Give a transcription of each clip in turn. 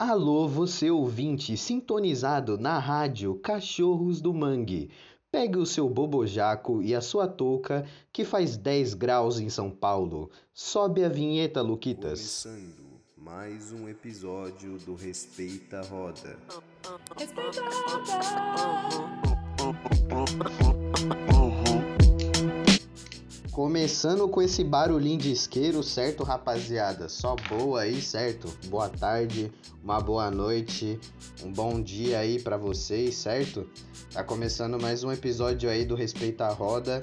Alô, você ouvinte sintonizado na rádio Cachorros do Mangue. Pegue o seu bobojaco e a sua touca que faz 10 graus em São Paulo. Sobe a vinheta, Luquitas. Começando mais um episódio do Respeita a Roda. Respeita a roda. Começando com esse barulhinho de isqueiro, certo, rapaziada? Só boa aí, certo? Boa tarde, uma boa noite, um bom dia aí pra vocês, certo? Tá começando mais um episódio aí do Respeita a Roda.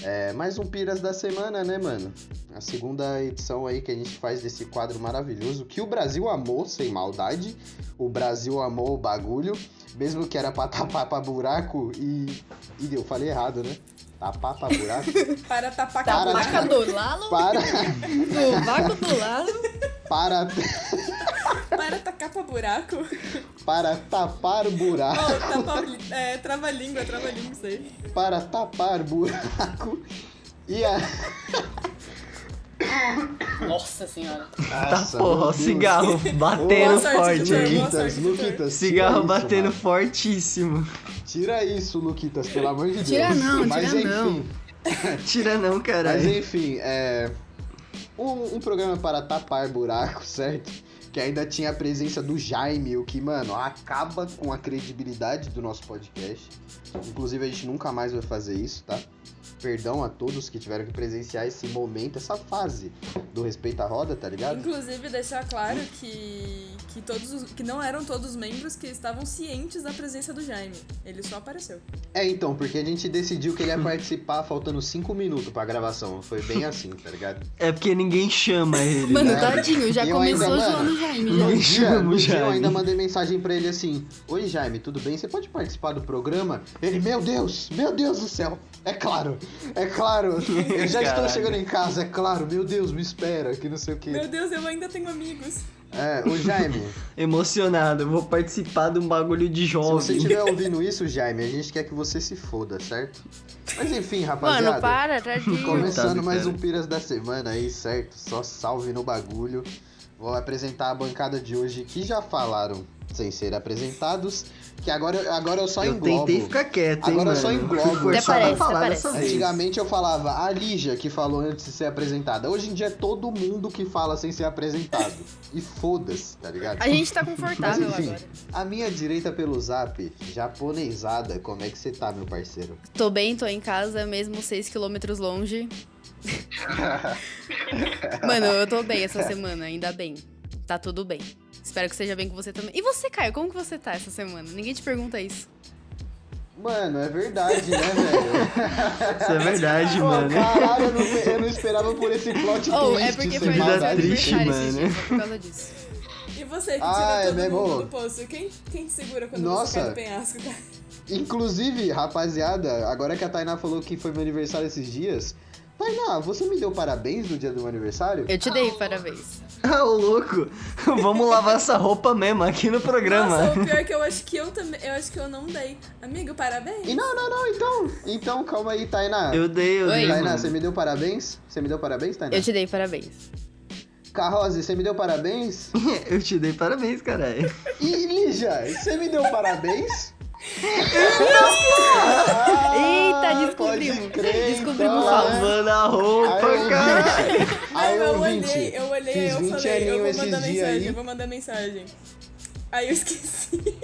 É, mais um Piras da semana, né, mano? A segunda edição aí que a gente faz desse quadro maravilhoso que o Brasil amou, sem maldade. O Brasil amou o bagulho, mesmo que era pra tapar pra buraco e. E eu falei errado, né? Tapar pra buraco. Para tapar Para. com a Vaca do lado, Para. do vaco do lado. Para. Para tacar pra buraco. Para tapar Oh, buraco. tapa, é, trava-língua, trava-língua, isso aí. Para tapar buraco. E a. Nossa senhora. Tá porra, cigarro batendo Boa sorte, forte Luquitas, Vitor. Luquitas. Cigarro isso, batendo mano. fortíssimo. Tira isso, Luquitas, pelo amor de Deus. Tira não, Mas tira enfim, não. Tira não, Mas caralho. enfim, é. Um, um programa para tapar buraco, certo? Que ainda tinha a presença do Jaime, o que, mano, acaba com a credibilidade do nosso podcast. Inclusive, a gente nunca mais vai fazer isso, tá? Perdão a todos que tiveram que presenciar esse momento, essa fase do Respeito à Roda, tá ligado? Inclusive, deixar claro que, que, todos os, que não eram todos os membros que estavam cientes da presença do Jaime. Ele só apareceu. É, então, porque a gente decidiu que ele ia participar faltando 5 minutos pra gravação. Foi bem assim, tá ligado? É porque ninguém chama ele. Mano, né? tadinho, já E eu começou ainda, zoando o Jaime. No Já. Me dia, no dia eu Jaime. ainda mandei mensagem pra ele assim: Oi Jaime, tudo bem? Você pode participar do programa? Ele, meu Deus, meu Deus do céu. É claro, é claro. Eu já estou chegando em casa, é claro. Meu Deus, me espera, que não sei o que. Meu Deus, eu ainda tenho amigos. É, o Jaime, Emocionado, eu vou participar de um bagulho de se você jovem. estiver ouvindo isso, Jaime, a gente quer que você se foda, certo? Mas enfim, rapaziada. Mano, para, tadinho. Começando Coitado, mais cara. um Piras da Semana aí, certo? Só salve no bagulho. Vou apresentar a bancada de hoje que já falaram sem ser apresentados. Que agora, agora eu só Eu englobo. tentei ficar quieto, hein, Agora eu mano. só englobo. Até parece, até dessa parece. vez. Antigamente eu falava a Lígia que falou antes de ser apresentada. Hoje em dia é todo mundo que fala sem ser apresentado. E foda-se, tá ligado? A gente tá confortável Mas, enfim. agora. A minha direita pelo zap, japonesada, como é que você tá, meu parceiro? Tô bem, tô em casa, mesmo 6km longe. Mano, eu tô bem essa semana, ainda bem. Tá tudo bem. Espero que seja bem com você também. E você, Caio, como que você tá essa semana? Ninguém te pergunta isso. Mano, é verdade, né, velho? Isso é verdade, Pô, mano. Caralho, eu não, eu não esperava por esse plot Ou twist. é porque foi Vida triste, mano. só por causa disso. E você que Ah, é tira todo mesmo? mundo do poço? Quem, quem te segura quando Nossa. você cai do penhasco, cara? Inclusive, rapaziada, agora que a Tainá falou que foi meu aniversário esses dias, Tainá, você me deu parabéns no dia do meu aniversário? Eu te dei parabéns. Ah, ô louco. Vamos lavar essa roupa mesmo aqui no programa. Nossa, o pior é que eu acho que eu também. Eu acho que eu não dei. Amigo, parabéns. E não, não, não, então. Então, calma aí, Tainá. Eu dei, eu Oi. dei. Tainá, você me deu parabéns? Você me deu parabéns, Tainá? Eu te dei parabéns. Carrose, você me deu parabéns? Eu te dei parabéns, caralho. E Lígia, você me deu parabéns? Eita, Ah, descobrimos. crer, Descobrimos então. falso. Lavando a roupa, Aí, cara. aí, eu ouvinte, olhei, eu olhei, eu 20 falei, eu vou mandar mensagem, aí. eu vou mandar mensagem. Aí eu esqueci.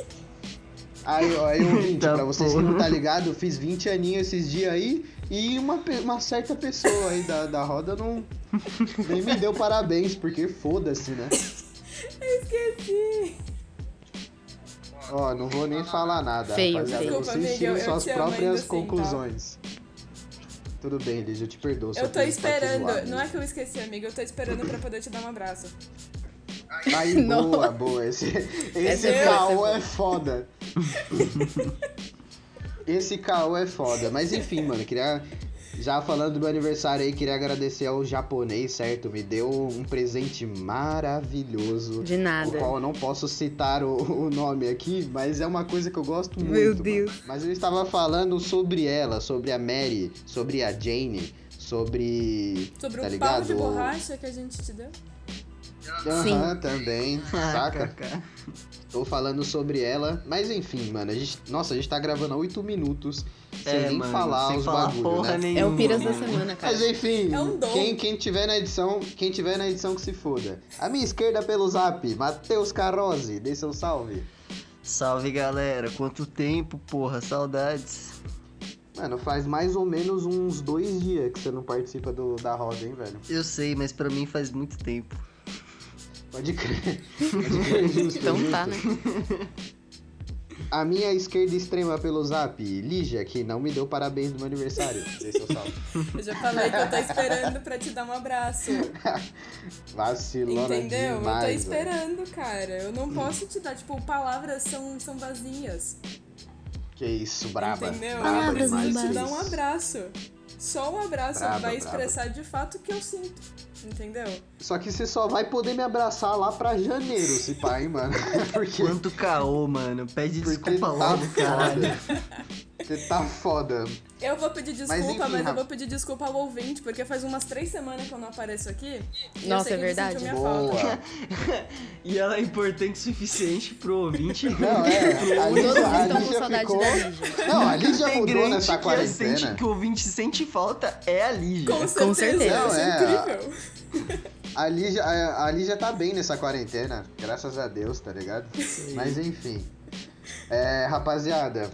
Aí, ó, aí ouvinte, pra vocês que não tá ligado, eu fiz 20 aninhos esses dias aí e uma, uma certa pessoa aí da, da roda não nem me deu parabéns, porque foda-se, né? Eu esqueci. Ó, não vou nem falar nada, Feio, rapaziada. feio. Vocês Desculpa, tiram amiga, eu suas próprias assim, tá? conclusões. Tudo bem, Liz, eu te perdoo. Eu tô esperando. zoar Não é que eu esqueci, amigo. Eu tô esperando pra poder te dar um abraço. Aí, Não. boa, boa. Esse, esse é caô boa, é foda. Esse caô é foda. Mas enfim, mano, queria. Já falando do meu aniversário aí, queria agradecer ao japonês, certo? Me deu um presente maravilhoso. De O nada. qual eu não posso citar o, o nome aqui, mas é uma coisa que eu gosto muito. Meu mano. Deus. Mas eu estava falando sobre ela, sobre a Mary, sobre a Jane, sobre. Sobre tá o ligado? pau de borracha que a gente te deu. Aham, também, Ah, saca? Kaká. Tô falando sobre ela, mas enfim, mano, a gente, nossa, a gente tá gravando há 8 minutos sem É, nem mano, falar sem os falar bagulho, porra né? nenhuma. É o Piras da semana, cara. Mas enfim, É um quem, quem tiver na edição, quem tiver na edição que se foda. A minha esquerda pelo zap, Matheus Carozzi, dê seu salve. Salve galera, quanto tempo, porra, saudades. Mano, faz mais ou menos uns dois dias que você não participa do, da roda, hein, velho? Eu sei, mas pra mim faz muito tempo. Pode crer. Pode crer, justo, Então justo. tá, né? A minha esquerda extrema pelo zap, Lígia, que não me deu parabéns no meu aniversário. Eu já falei que eu tô esperando pra te dar um abraço. Vacilona Entendeu? demais, eu tô esperando, cara. Eu não posso te dar, tipo, palavras são, são vazias. Que isso, braba. entendeu? Braba eu preciso te dar um abraço. Só um abraço Braba, vai braba. expressar de fato o que eu sinto. Entendeu? Só que você só vai poder me abraçar lá pra janeiro, se pá, hein, mano? Porque, Quanto caô, mano. Pede porque desculpa tá logo, caralho. foda. Você tá foda. Eu vou pedir desculpa, Mas mas, enfim, eu Rafa. vou pedir desculpa ao ouvinte, porque faz umas três semanas que eu não apareço aqui. e eu Nossa, sei é que verdade. Boa. E ela é importante o suficiente pro ouvinte. Não, é. A Todos Lígia, a estão com Lígia saudade ficou... da Lígia. Não, a Lígia mudou Integrante nessa que, a sente, quarentena. que o ouvinte sente falta é a Lígia. Com certeza, certeza. isso é Não, é, incrível. A Lígia, a, a Lígia tá bem nessa quarentena, graças a Deus, tá ligado? Mas enfim. É, rapaziada,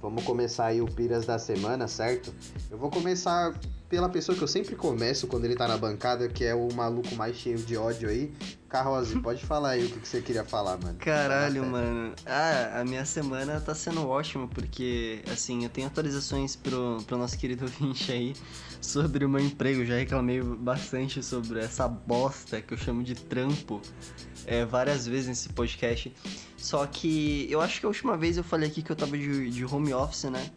vamos começar aí o Piras da semana, certo? Eu vou começar pela pessoa que eu sempre começo quando ele tá na bancada, que é o maluco mais cheio de ódio aí. Carrose, pode falar aí o que, que você queria falar, mano. Caralho, mano. Ah, a minha semana tá sendo ótima, porque, assim, eu tenho atualizações pro, pro nosso querido ouvinte aí sobre o meu emprego. Já reclamei bastante sobre essa bosta que eu chamo de trampo é, várias vezes nesse podcast. Só que eu acho que a última vez eu falei aqui que eu tava de, de home office, né?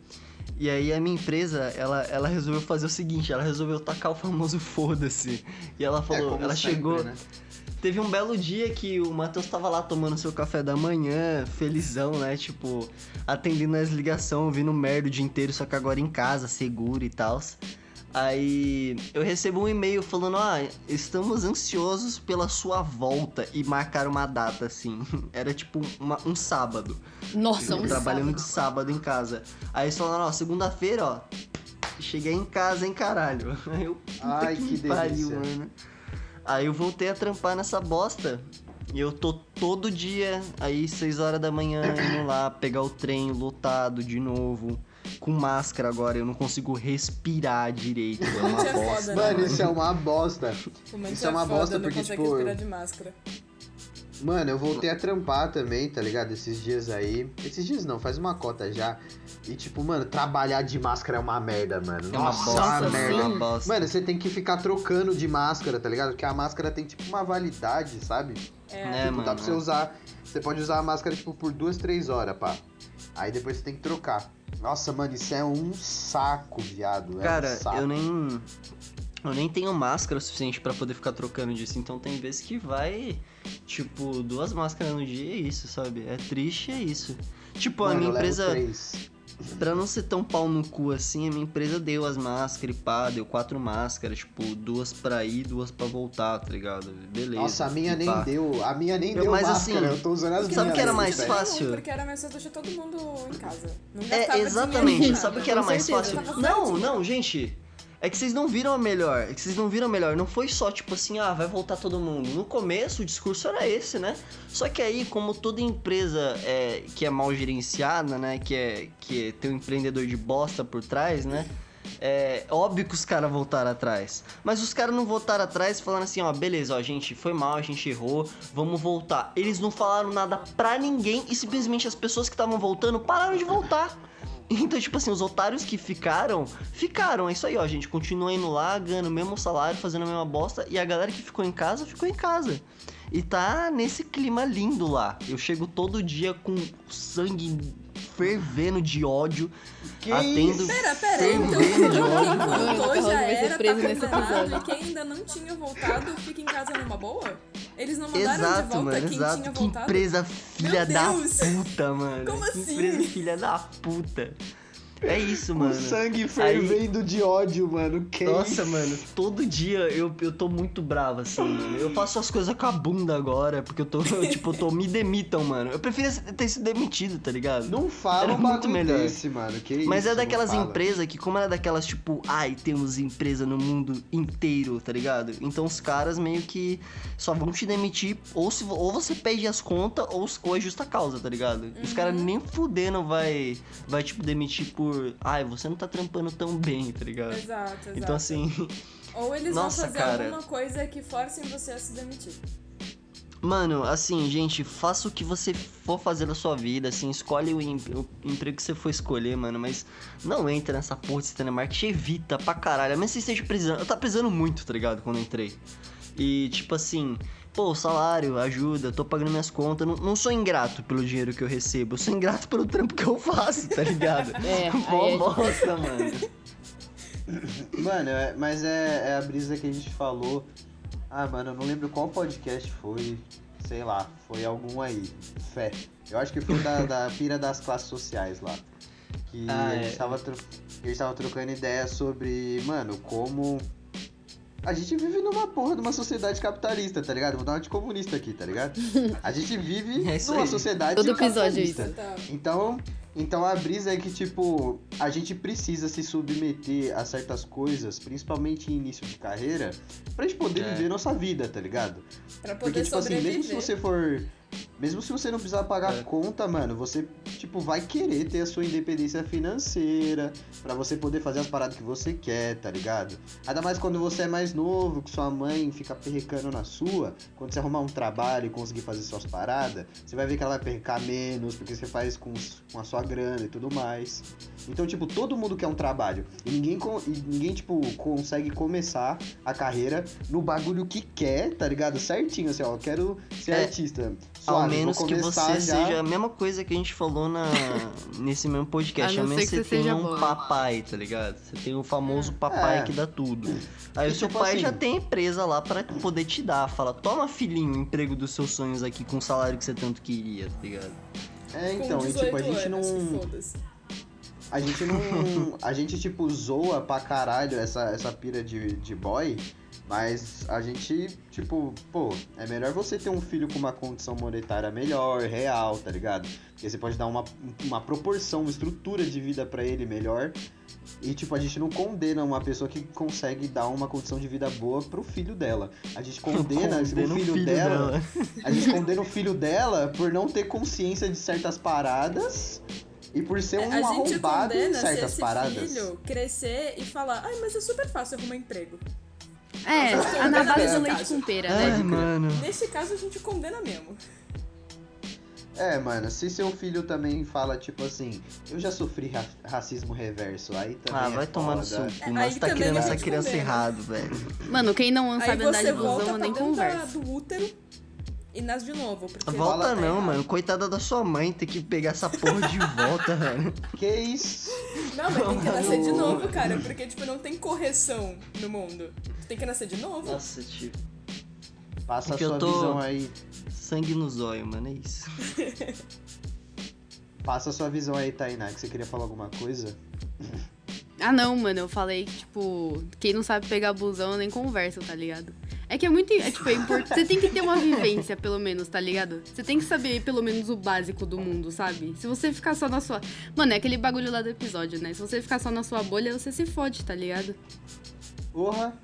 E aí a minha empresa, ela, ela resolveu fazer o seguinte, ela resolveu tacar o famoso foda-se. E ela É, falou, como ela sempre, chegou, né? Teve um belo dia que o Matheus tava lá tomando seu café da manhã, felizão, né? Tipo, atendendo as ligações, ouvindo merda o dia inteiro, só que agora em casa, seguro e tal. Aí eu recebo um e-mail falando: Ah, estamos ansiosos pela sua volta e marcar uma data assim. Era tipo uma- um sábado. Nossa, um trabalhando de sábado. sábado em casa. Aí eles falaram: Ó, segunda-feira, ó. Cheguei em casa, hein, caralho. Aí eu, Ai, que, que pariu, delícia. mano. Aí eu voltei a trampar nessa bosta. E eu tô todo dia, aí 6 horas da manhã, indo lá, pegar o trem lotado de novo. Com máscara agora, eu não consigo respirar direito. É uma é bosta. foda, né? Mano, isso é uma bosta. Isso é uma foda, bosta não porque, consegue tipo, respirar de máscara. Mano, eu voltei a trampar também, tá ligado? Esses dias aí. Esses dias não, faz uma cota já. E tipo, mano, trabalhar de máscara é uma merda, mano. É uma Nossa, bosta, uma Nossa, merda. é sim. uma. Mano, você tem que ficar trocando de máscara, tá ligado? Porque a máscara tem tipo uma validade, sabe? É, É, tipo, mano. dá pra você usar. Você pode usar a máscara, tipo, por duas, três horas, pá. Aí depois você tem que trocar. Nossa, mano, isso é um saco, viado. É Cara, um saco. eu nem. Eu nem tenho máscara suficiente pra poder ficar trocando disso. Então tem vezes que vai, tipo, duas máscaras no dia é isso, sabe? É triste, é isso. Tipo, Mano, a minha empresa, três. Pra não ser tão pau no cu assim, a minha empresa deu as máscaras e pá, deu quatro máscaras, tipo, duas pra ir, duas pra voltar, tá ligado? Beleza. Nossa, a minha nem pá. deu. A minha nem Eu- deu mas máscara. assim, eu tô usando as Porque Sabe não o que era mais fácil? nenhum, Porque era mais fácil deixar todo mundo em casa. Não É, exatamente. Sabe o que era mais fácil? Não, não, gente. É que vocês não viram a melhor. É que vocês não viram melhor. Não foi só tipo assim, ah, vai voltar todo mundo. No começo o discurso era esse, né? Só que aí, como toda empresa é, que é mal gerenciada, né? Que é que tem um empreendedor de bosta por trás, né? É óbvio que os caras voltaram atrás. Mas os caras não voltaram atrás falando assim, ó, beleza, ó, gente, foi mal, a gente errou, vamos voltar. Eles não falaram nada pra ninguém e simplesmente as pessoas que estavam voltando pararam de voltar. Então, tipo assim, os otários que ficaram, ficaram. É isso aí, ó, gente. Continua indo lá, ganhando o mesmo salário, fazendo a mesma bosta. E a galera que ficou em casa, ficou em casa. E tá nesse clima lindo lá. Eu chego todo dia com sangue fervendo de ódio. Que atendo. Pera, pera, então fervendo de quem ódio. O voltou já vai ser era, preso tá nesse condenado, episódio. e quem ainda não tinha voltado fica em casa numa boa? Eles não mandaram de Exato, volta mano, quem exato. tinha Que voltado? empresa filha Meu da puta, mano. Como que assim? empresa filha da puta. É isso, mano. sangue fervendo de ódio, mano. Que Nossa, isso? mano, todo dia eu, eu tô muito bravo, assim, mano. Eu faço as coisas com a bunda agora, porque eu tô, tipo, eu tô, me demitam, mano. Eu preferia ter sido demitido, tá ligado? Não fala Era um muito melhor. desse, mano. Que Mas isso, é não daquelas empresas que, como era daquelas, tipo, ai, temos empresa no mundo inteiro, tá ligado? Então os caras meio que só vão te demitir, ou, se, ou você pede as contas, ou, ou é justa causa, tá ligado? Os caras nem fudendo vai, vai, tipo, demitir por, ai, você não tá trampando tão bem, tá ligado? Exato, exato. Então, assim, Ou eles Nossa, vão fazer cara. alguma coisa que forcem você a se demitir. Mano, assim, gente, faça o que você for fazer na sua vida, assim, escolhe o, em- o emprego que você for escolher, mano, mas não entra nessa porra de sistema marketing, evita pra caralho, mesmo você esteja precisando, eu tava precisando muito, tá ligado, quando entrei. E, tipo assim, pô, salário, ajuda, tô pagando minhas contas, não, não sou ingrato pelo dinheiro que eu recebo, eu sou ingrato pelo trampo que eu faço, tá ligado? É, Mó é bosta, mano. Mano, é- mas é, é a brisa que a gente falou. Ah, mano, eu não lembro qual podcast foi. Sei lá, foi algum aí. Fé. Eu acho que foi da, da pira das classes sociais lá. Que Ah, a, é. gente tava tro- a gente tava trocando ideia sobre, mano, como. A gente vive numa porra de uma sociedade capitalista, tá ligado? Vou dar uma de comunista aqui, tá ligado? A gente vive É isso numa aí. sociedade Todo episódio é capitalista. Tá. Então, então a brisa é que, tipo, a gente precisa se submeter a certas coisas, principalmente em início de carreira, pra gente poder É. viver nossa vida, tá ligado? Pra poder Porque, tipo assim, sobreviver. mesmo se você for. Mesmo se você não precisar pagar É. conta, mano, você, tipo, vai querer ter a sua independência financeira pra você poder fazer as paradas que você quer, tá ligado? Ainda mais quando você é mais novo, que sua mãe fica perrecando na sua, quando você arrumar um trabalho e conseguir fazer suas paradas, você vai ver que ela vai perrecar menos, porque você faz com, com a sua grana e tudo mais. Então, tipo, todo mundo quer um trabalho. E ninguém, e ninguém tipo, consegue começar a carreira no bagulho que quer, tá ligado? Certinho, assim, ó, eu quero ser É, artista. Ao menos que você já- seja a mesma coisa que a gente falou na, nesse mesmo podcast. A menos que você tenha um boy. papai, tá ligado? Você tem o famoso papai É. que dá tudo. Aí E o seu tipo pai assim- já tem empresa lá pra poder te dar. Fala, toma filhinho, o emprego dos seus sonhos aqui com o salário que você tanto queria, tá ligado? É, então, e 18 tipo, a gente anos, não. A gente não. A gente, tipo, zoa pra caralho essa, essa pira de, de boy. Mas a gente, tipo, pô, é melhor você ter um filho com uma condição monetária melhor, real, tá ligado? Porque você pode dar uma, uma proporção, uma estrutura de vida pra ele melhor. E, tipo, a gente não condena uma pessoa que consegue dar uma condição de vida boa pro filho dela. A gente condena, Condena o filho, dela, A gente condena o filho dela por não ter consciência de certas paradas e por ser um É, a gente arrombado em condena se certas esse paradas. filho crescer e falar, ai, mas é super fácil arrumar emprego. É, a navalha do leite com pera, Ai, né? mano. Nesse caso, a gente condena mesmo. É, mano, se seu filho também fala, tipo assim, eu já sofri ra- racismo reverso, aí também. Ah, é vai tomar no seu cu, Aí mas tá a essa criança errado, velho. Mano, quem não sabe andar de busão nem conversa. do útero e nasce de novo. Porque Volta tá não, errado. mano. Coitada da sua mãe ter que pegar essa porra de volta, velho. Que isso? Não, mas tem que nascer de novo, cara. Porque, tipo, não tem correção no mundo. Tem que nascer de novo. Nossa, tio. Passa Porque a eu sua tô- visão aí. Sangue no zóio, mano, é isso. Passa a sua visão aí, Tainá, que você queria falar alguma coisa? Ah, não, mano, eu falei que, tipo, quem não sabe pegar busão nem conversa, tá ligado? É que é muito. É, tipo, é importante. Você tem que ter uma vivência, pelo menos, tá ligado? Você tem que saber, pelo menos, o básico do mundo, sabe? Se você ficar só na sua. Mano, é aquele bagulho lá do episódio, né? Se você ficar só na sua bolha, você se fode, tá ligado? Porra,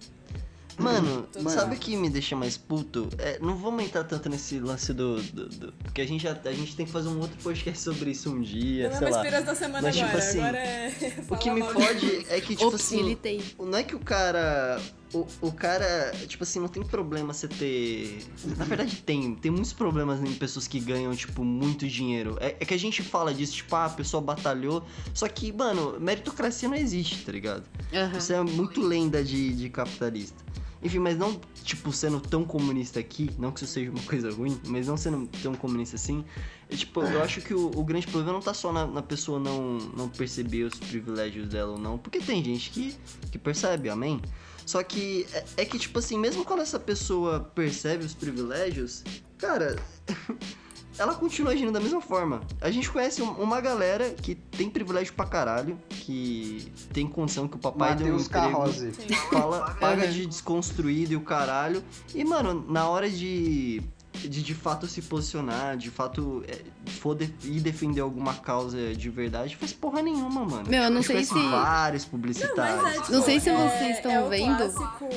Mano, Mano. sabe o que me deixa mais puto? É, não vamos entrar tanto nesse lance do, do- do- Porque a gente, já, a gente tem que fazer um outro podcast sobre isso um dia, Não é sei mais lá. piras da semana Mas, tipo agora. assim, agora é. O que me fode é que, tipo Ops, assim. ele tem. Não é que o cara. O, o cara, tipo assim, não tem problema você ter. Na verdade, tem. Tem muitos problemas em pessoas que ganham, tipo, muito dinheiro. É, é que a gente fala disso, tipo, ah, a pessoa batalhou. Só que, mano, meritocracia não existe, tá ligado? Aham. Isso é muito lenda de, de capitalista. Enfim, mas não, tipo, sendo tão comunista aqui, não que isso seja uma coisa ruim, mas não sendo tão comunista assim, é, tipo, eu acho que o, o grande problema não tá só na, na pessoa não, não perceber os privilégios dela ou não, porque tem gente que, que percebe, amém? Só que é, é que, tipo assim, mesmo quando essa pessoa percebe os privilégios, cara, ela continua agindo da mesma forma. A gente conhece um- uma galera que tem privilégio pra caralho, que tem condição que o papai deu um Carrose. Fala, paga Uhum. de desconstruído e o caralho. E, mano, na hora de, de de fato se posicionar, de fato é, for de- ir defender alguma causa de verdade, faz porra nenhuma, mano. Meu, eu não gente sei se- vários Não, publicitários. mas é, tipo, Não sei se é- vocês estão é o vendo. Clássico...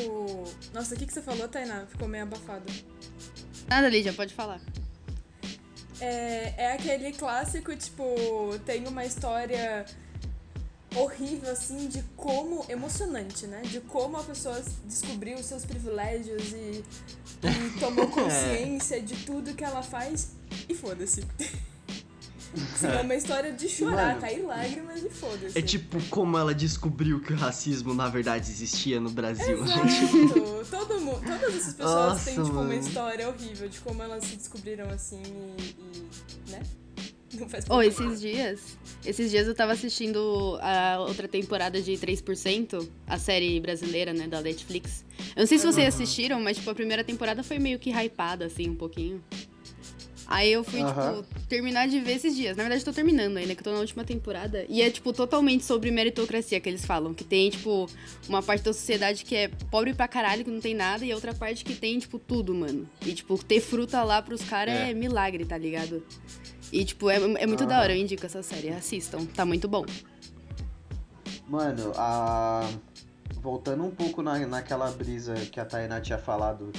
Nossa, o que, que você falou, Tainá? Ficou meio abafado. Nada, Lídia, pode falar. É, é aquele clássico, tipo, tem uma história horrível, assim, de como. emocionante, né? De como a pessoa descobriu os seus privilégios e, e tomou consciência de tudo que ela faz e foda-se. Assim, é uma história de chorar, Mano. cair lágrimas e foda-se. É tipo como ela descobriu que o racismo na verdade existia no Brasil. Exato. Todo mundo, todas essas pessoas Nossa, têm tipo, uma história horrível de como elas se descobriram assim e. e, né? Não faz muito esses dias. Esses dias eu tava assistindo a outra temporada de 3%, a série brasileira, né, da Netflix. Eu não sei se vocês assistiram, mas, tipo, a primeira temporada foi meio que hypada, assim, um pouquinho. Aí eu fui, Aham. tipo, terminar de ver esses dias. Na verdade, eu tô terminando ainda, que eu tô na última temporada. E é, tipo, totalmente sobre meritocracia que eles falam. Que tem, tipo, uma parte da sociedade que é pobre pra caralho, que não tem nada, e a outra parte que tem, tipo, tudo, mano. E, tipo, ter fruta lá pros caras é. É. milagre, tá ligado? E, tipo, é, é muito da Aham. hora, eu indico essa série. Assistam, tá muito bom. Mano, a... voltando um pouco na, naquela brisa que a Tainá tinha falado,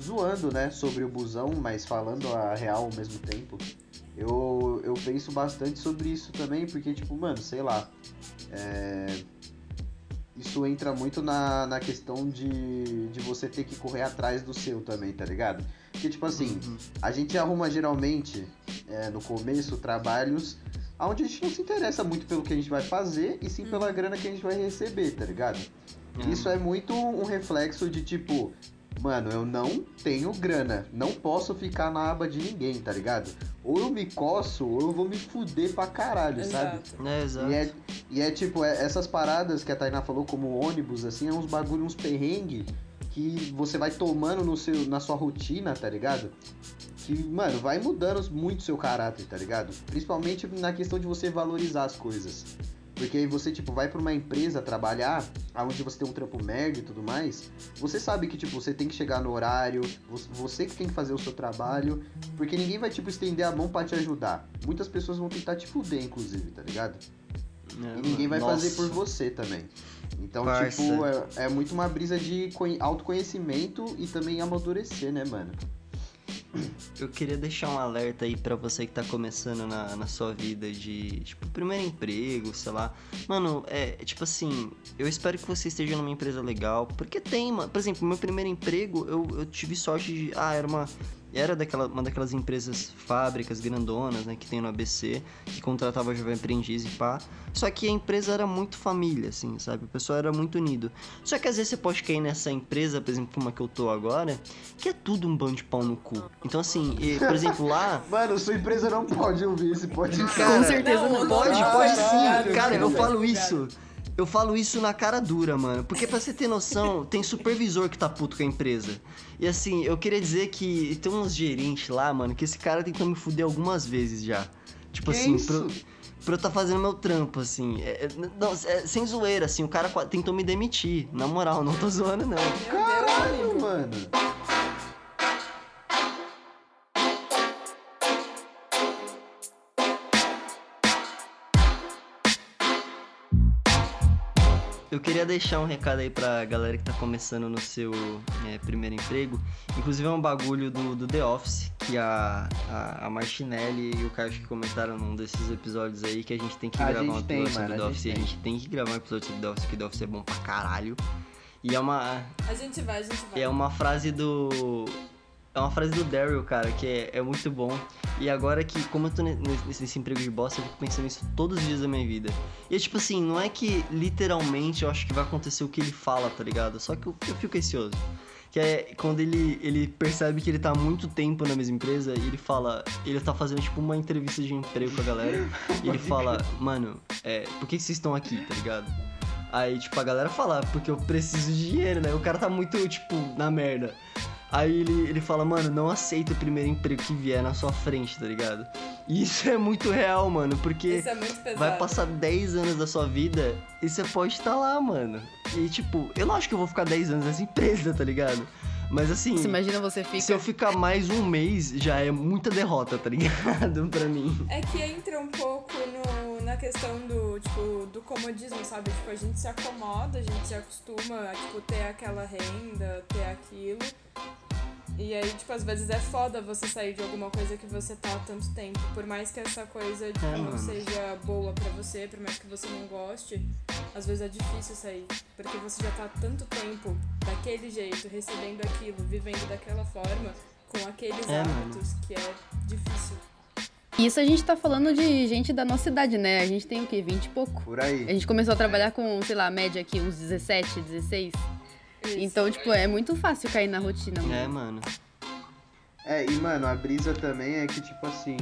zoando, né, sobre o busão, mas falando a real ao mesmo tempo, eu, eu penso bastante sobre isso também, porque, tipo, mano, sei lá, é... isso entra muito na, na questão de, de você ter que correr atrás do seu também, tá ligado? Porque, tipo assim, Uhum. a gente arruma geralmente, é, no começo, trabalhos onde a gente não se interessa muito pelo que a gente vai fazer, e sim pela grana que a gente vai receber, tá ligado? Isso é muito um reflexo de tipo, mano, eu não tenho grana, não posso ficar na aba de ninguém, tá ligado? Ou eu me coço, ou eu vou me fuder pra caralho, sabe? Exato. É, exato. E é, e é tipo, é- essas paradas que a Tainá falou, como ônibus, assim, é uns bagulho, uns perrengue que você vai tomando no seu, na sua rotina, tá ligado? Que, mano, vai mudando muito o seu caráter, tá ligado? Principalmente na questão de você valorizar as coisas. Porque aí você, tipo, vai pra uma empresa trabalhar, onde você tem um trampo merda e tudo mais, você sabe que, tipo, você tem que chegar no horário, vo- você que tem que fazer o seu trabalho, porque ninguém vai, tipo, estender a mão pra te ajudar. Muitas pessoas vão tentar te fuder, inclusive, tá ligado? É, E ninguém vai nossa. fazer por você também. Então, Parça. tipo, é, é muito uma brisa de conhe- autoconhecimento e também amadurecer, né, mano? Eu queria deixar um alerta aí pra você que tá começando na, na sua vida de, tipo, primeiro emprego, sei lá. Mano, é, tipo assim, eu espero que você esteja numa empresa legal, porque tem, mano. Por exemplo, meu primeiro emprego, eu, eu tive sorte de, ah, era uma era daquela, uma daquelas empresas, fábricas grandonas, né, que tem no ABC, que contratava jovem aprendiz e pá. Só que a empresa era muito família, assim, sabe? O pessoal era muito unido. Só que às vezes você pode cair nessa empresa, por exemplo, como a que eu tô agora, que é tudo um bando de pau no cu. Então, assim, e, por exemplo, lá. Mano, sua empresa não pode ouvir esse podcast. Cara, Com certeza não, não. Pode, Não, pode caralho, sim. Cara, eu não falo isso. Eu falo isso na cara dura, mano. Porque pra você ter noção, tem supervisor que tá puto com a empresa. E assim, eu queria dizer que tem uns gerentes lá, mano, que esse cara tentou me fuder algumas vezes já. Tipo Que assim, pro, pra eu tá fazendo meu trampo, assim. É, é, não, é, sem zoeira, assim, o cara tentou me demitir. Na moral, não tô zoando, não. Caralho, mano. Eu queria deixar um recado aí pra galera que tá começando no seu é, primeiro emprego. Inclusive é um bagulho do, do The Office, que a, a, a Martinelli e o Caio que comentaram num desses episódios aí, que a gente tem que A gravar um gente tem, episódio sobre mano, The a Office. gente E a gente tem que gravar um episódio sobre The Office, porque The Office é bom pra caralho. E é uma, A gente vai, a gente vai. é uma frase do. É uma frase do Daryl, cara, que é, é muito bom. E agora que, como eu tô ne- nesse, nesse emprego de bosta, eu fico pensando nisso todos os dias da minha vida. E é tipo assim, não é que literalmente eu acho que vai acontecer o que ele fala, tá ligado? Só que eu, eu fico ansioso. Que é quando ele, ele percebe que ele tá há muito tempo na mesma empresa e ele fala. Ele tá fazendo tipo uma entrevista de emprego com a galera. e ele fala, mano, é, por que que vocês estão aqui, tá ligado? Aí, tipo, a galera fala, porque eu preciso de dinheiro, né? O cara tá muito, tipo, na merda. Aí ele, ele fala, mano, não aceita o primeiro emprego que vier na sua frente, tá ligado? E isso é muito real, mano, porque é vai passar 10 anos da sua vida e você pode estar lá, mano. E tipo, eu não acho que eu vou ficar 10 anos nessa empresa, tá ligado? Mas assim, Você imagina você fica. se eu ficar mais um mês, já é muita derrota, tá ligado? pra mim. É que entra um pouco no, na questão do, tipo, do comodismo, sabe? Tipo, a gente se acomoda, a gente se acostuma a, tipo, ter aquela renda, ter aquilo. E aí, tipo, às vezes é foda você sair de alguma coisa que você tá há tanto tempo. Por mais que essa coisa, tipo, É, não mano. seja boa pra você, por mais que você não goste, às vezes é difícil sair. Porque você já tá há tanto tempo daquele jeito, recebendo aquilo, vivendo daquela forma, com aqueles É, mano. hábitos, que é difícil. Isso a gente tá falando de gente da nossa idade, né? A gente tem o quê? 20 e pouco. Por A aí. gente começou a trabalhar com, sei lá, a média aqui, uns 17, 16. Isso. Então, tipo, é muito fácil cair na rotina, mano. É, mano. É, e mano, a brisa também é que, tipo assim,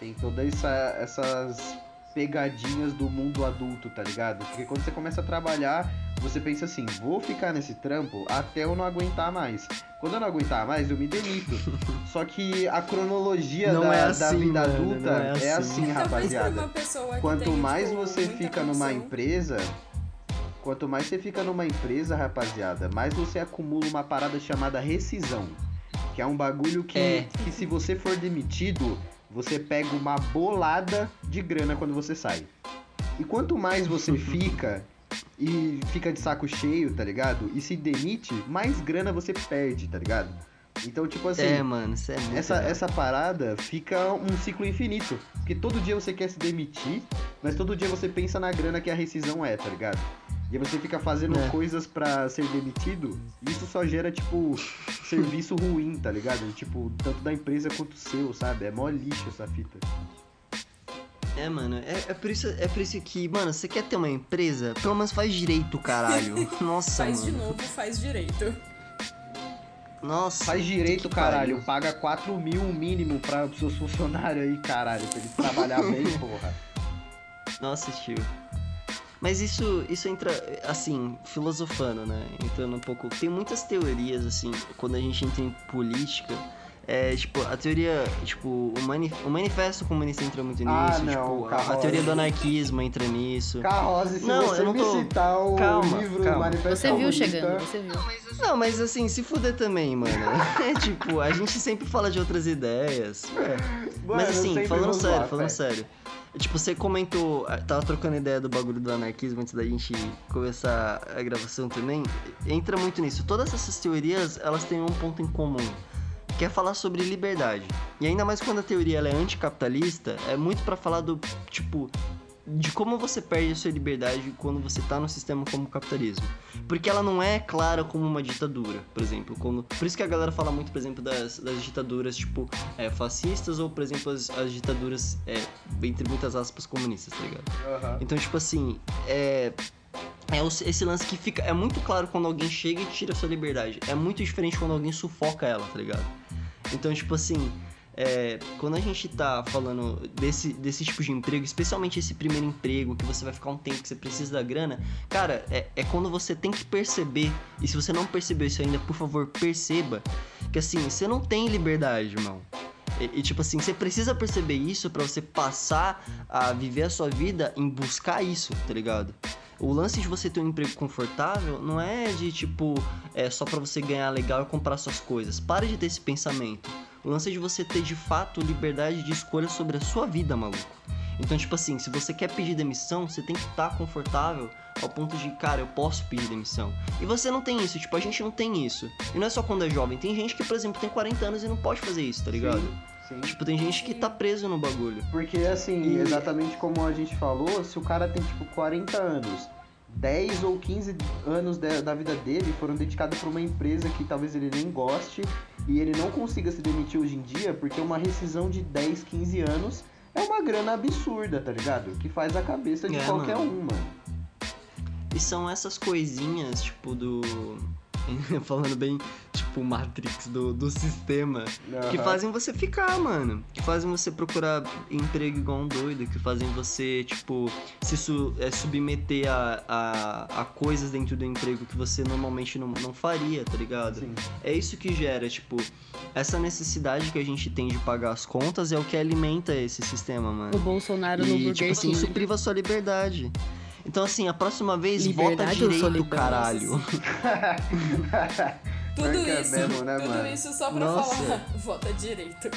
tem todas essa, essas pegadinhas do mundo adulto, tá ligado? Porque quando você começa a trabalhar, você pensa assim, vou ficar nesse trampo até eu não aguentar mais. Quando eu não aguentar mais, eu me demito. Só que a cronologia Não da, é da assim, vida mano, adulta não é é assim. assim, Talvez pra rapaziada. Quanto mais tipo, você fica numa empresa, quanto mais você fica numa empresa, rapaziada, mais você acumula uma parada chamada rescisão. Que é um bagulho que, É. que se você for demitido, você pega uma bolada de grana quando você sai. E quanto mais você fica e fica de saco cheio, tá ligado? E se demite, mais grana você perde, tá ligado? Então, tipo assim, é, mano, isso é muito essa, essa parada fica um ciclo infinito. Porque todo dia você quer se demitir, mas todo dia você pensa na grana que a rescisão é, tá ligado? E aí você fica fazendo É. coisas pra ser demitido, isso só gera, tipo, serviço ruim, tá ligado? Tipo, tanto da empresa quanto seu, sabe? É mó lixo essa fita. É, mano, é, é, por isso, é por isso que, mano, você quer ter uma empresa, pelo menos faz direito, caralho. Nossa, Faz de mano. novo, faz direito. Nossa. Faz direito, caralho. pariu. Paga 4 mil o mínimo para os seus funcionários aí, caralho. Pra eles trabalhar bem, porra. Nossa, tio. Mas isso, isso entra, assim, filosofando, né? Entrando um pouco. Tem muitas teorias, assim, quando a gente entra em política. É, tipo, a teoria, tipo, o, mani o manifesto comunista entra muito nisso. Ah, não, tipo, a- teoria do anarquismo entra nisso. Carroça, se Não, você eu não me tô- citar o Calma, livro calma. Manifesto Você viu Comunista- chegando, você viu. Não, mas assim, se fuder também, mano. É tipo, a gente sempre fala de outras ideias. É. Mano, Mas assim, falando sério, zoar, falando sério. Tipo, você comentou, ah, tava trocando ideia do bagulho do anarquismo antes da gente começar a gravação também. Entra muito nisso. Todas essas teorias, elas têm um ponto em comum. Que é falar sobre liberdade. E ainda mais quando a teoria é anticapitalista, é muito pra falar do, tipo, de como você perde a sua liberdade quando você tá num sistema como o capitalismo. Porque ela não é clara como uma ditadura, por exemplo. Quando... Por isso que a galera fala muito, por exemplo, das, das ditaduras, tipo, é, fascistas ou, por exemplo, as, as ditaduras, é, entre muitas aspas, comunistas, tá ligado? Aham. Então, tipo assim, é. É esse lance que fica. É muito claro quando alguém chega e tira a sua liberdade. É muito diferente quando alguém sufoca ela, tá ligado? Então, tipo assim. É, quando a gente tá falando desse, desse tipo de emprego, especialmente esse primeiro emprego, que você vai ficar um tempo que você precisa da grana, cara, é, é quando você tem que perceber, e se você não percebeu isso ainda, por favor, perceba, que assim, você não tem liberdade, irmão. E, e, tipo assim, você precisa perceber isso pra você passar a viver a sua vida em buscar isso, tá ligado? O lance de você ter um emprego confortável não é de tipo, é só pra você ganhar legal e comprar suas coisas. Pare de ter esse pensamento. O lance é de você ter de fato liberdade de escolha sobre a sua vida, maluco. Então, tipo assim, se você quer pedir demissão, você tem que estar confortável ao ponto de, cara, eu posso pedir demissão. E você não tem isso, tipo, a gente não tem isso. E não é só quando é jovem, tem gente que, por exemplo, tem 40 anos e não pode fazer isso, tá ligado? Sim. Tipo, tem gente que tá preso no bagulho. Porque, assim, E- exatamente como a gente falou, se o cara tem, tipo, 40 anos, 10 ou 15 anos da, da vida dele foram dedicados pra uma empresa que talvez ele nem goste e ele não consiga se demitir hoje em dia, porque uma rescisão de 10, 15 anos é uma grana absurda, tá ligado? Que faz a cabeça de É, qualquer mano. um, mano. E são essas coisinhas, tipo, do. falando bem, tipo, Matrix do, do sistema, que Aham. fazem você ficar, mano. Que fazem você procurar emprego igual um doido, que fazem você, tipo, se su- é, submeter a, a, a coisas dentro do emprego que você normalmente não, não faria, tá ligado? Sim. É isso que gera, tipo, essa necessidade que a gente tem de pagar as contas é o que alimenta esse sistema, mano. O Bolsonaro no E, Burger tipo assim, King. isso priva a sua liberdade. Então, assim, a próxima vez, Liberdade ou direito, caralho. Tudo é isso, mesmo, né, tudo mano? isso só pra Nossa. falar, vota direito.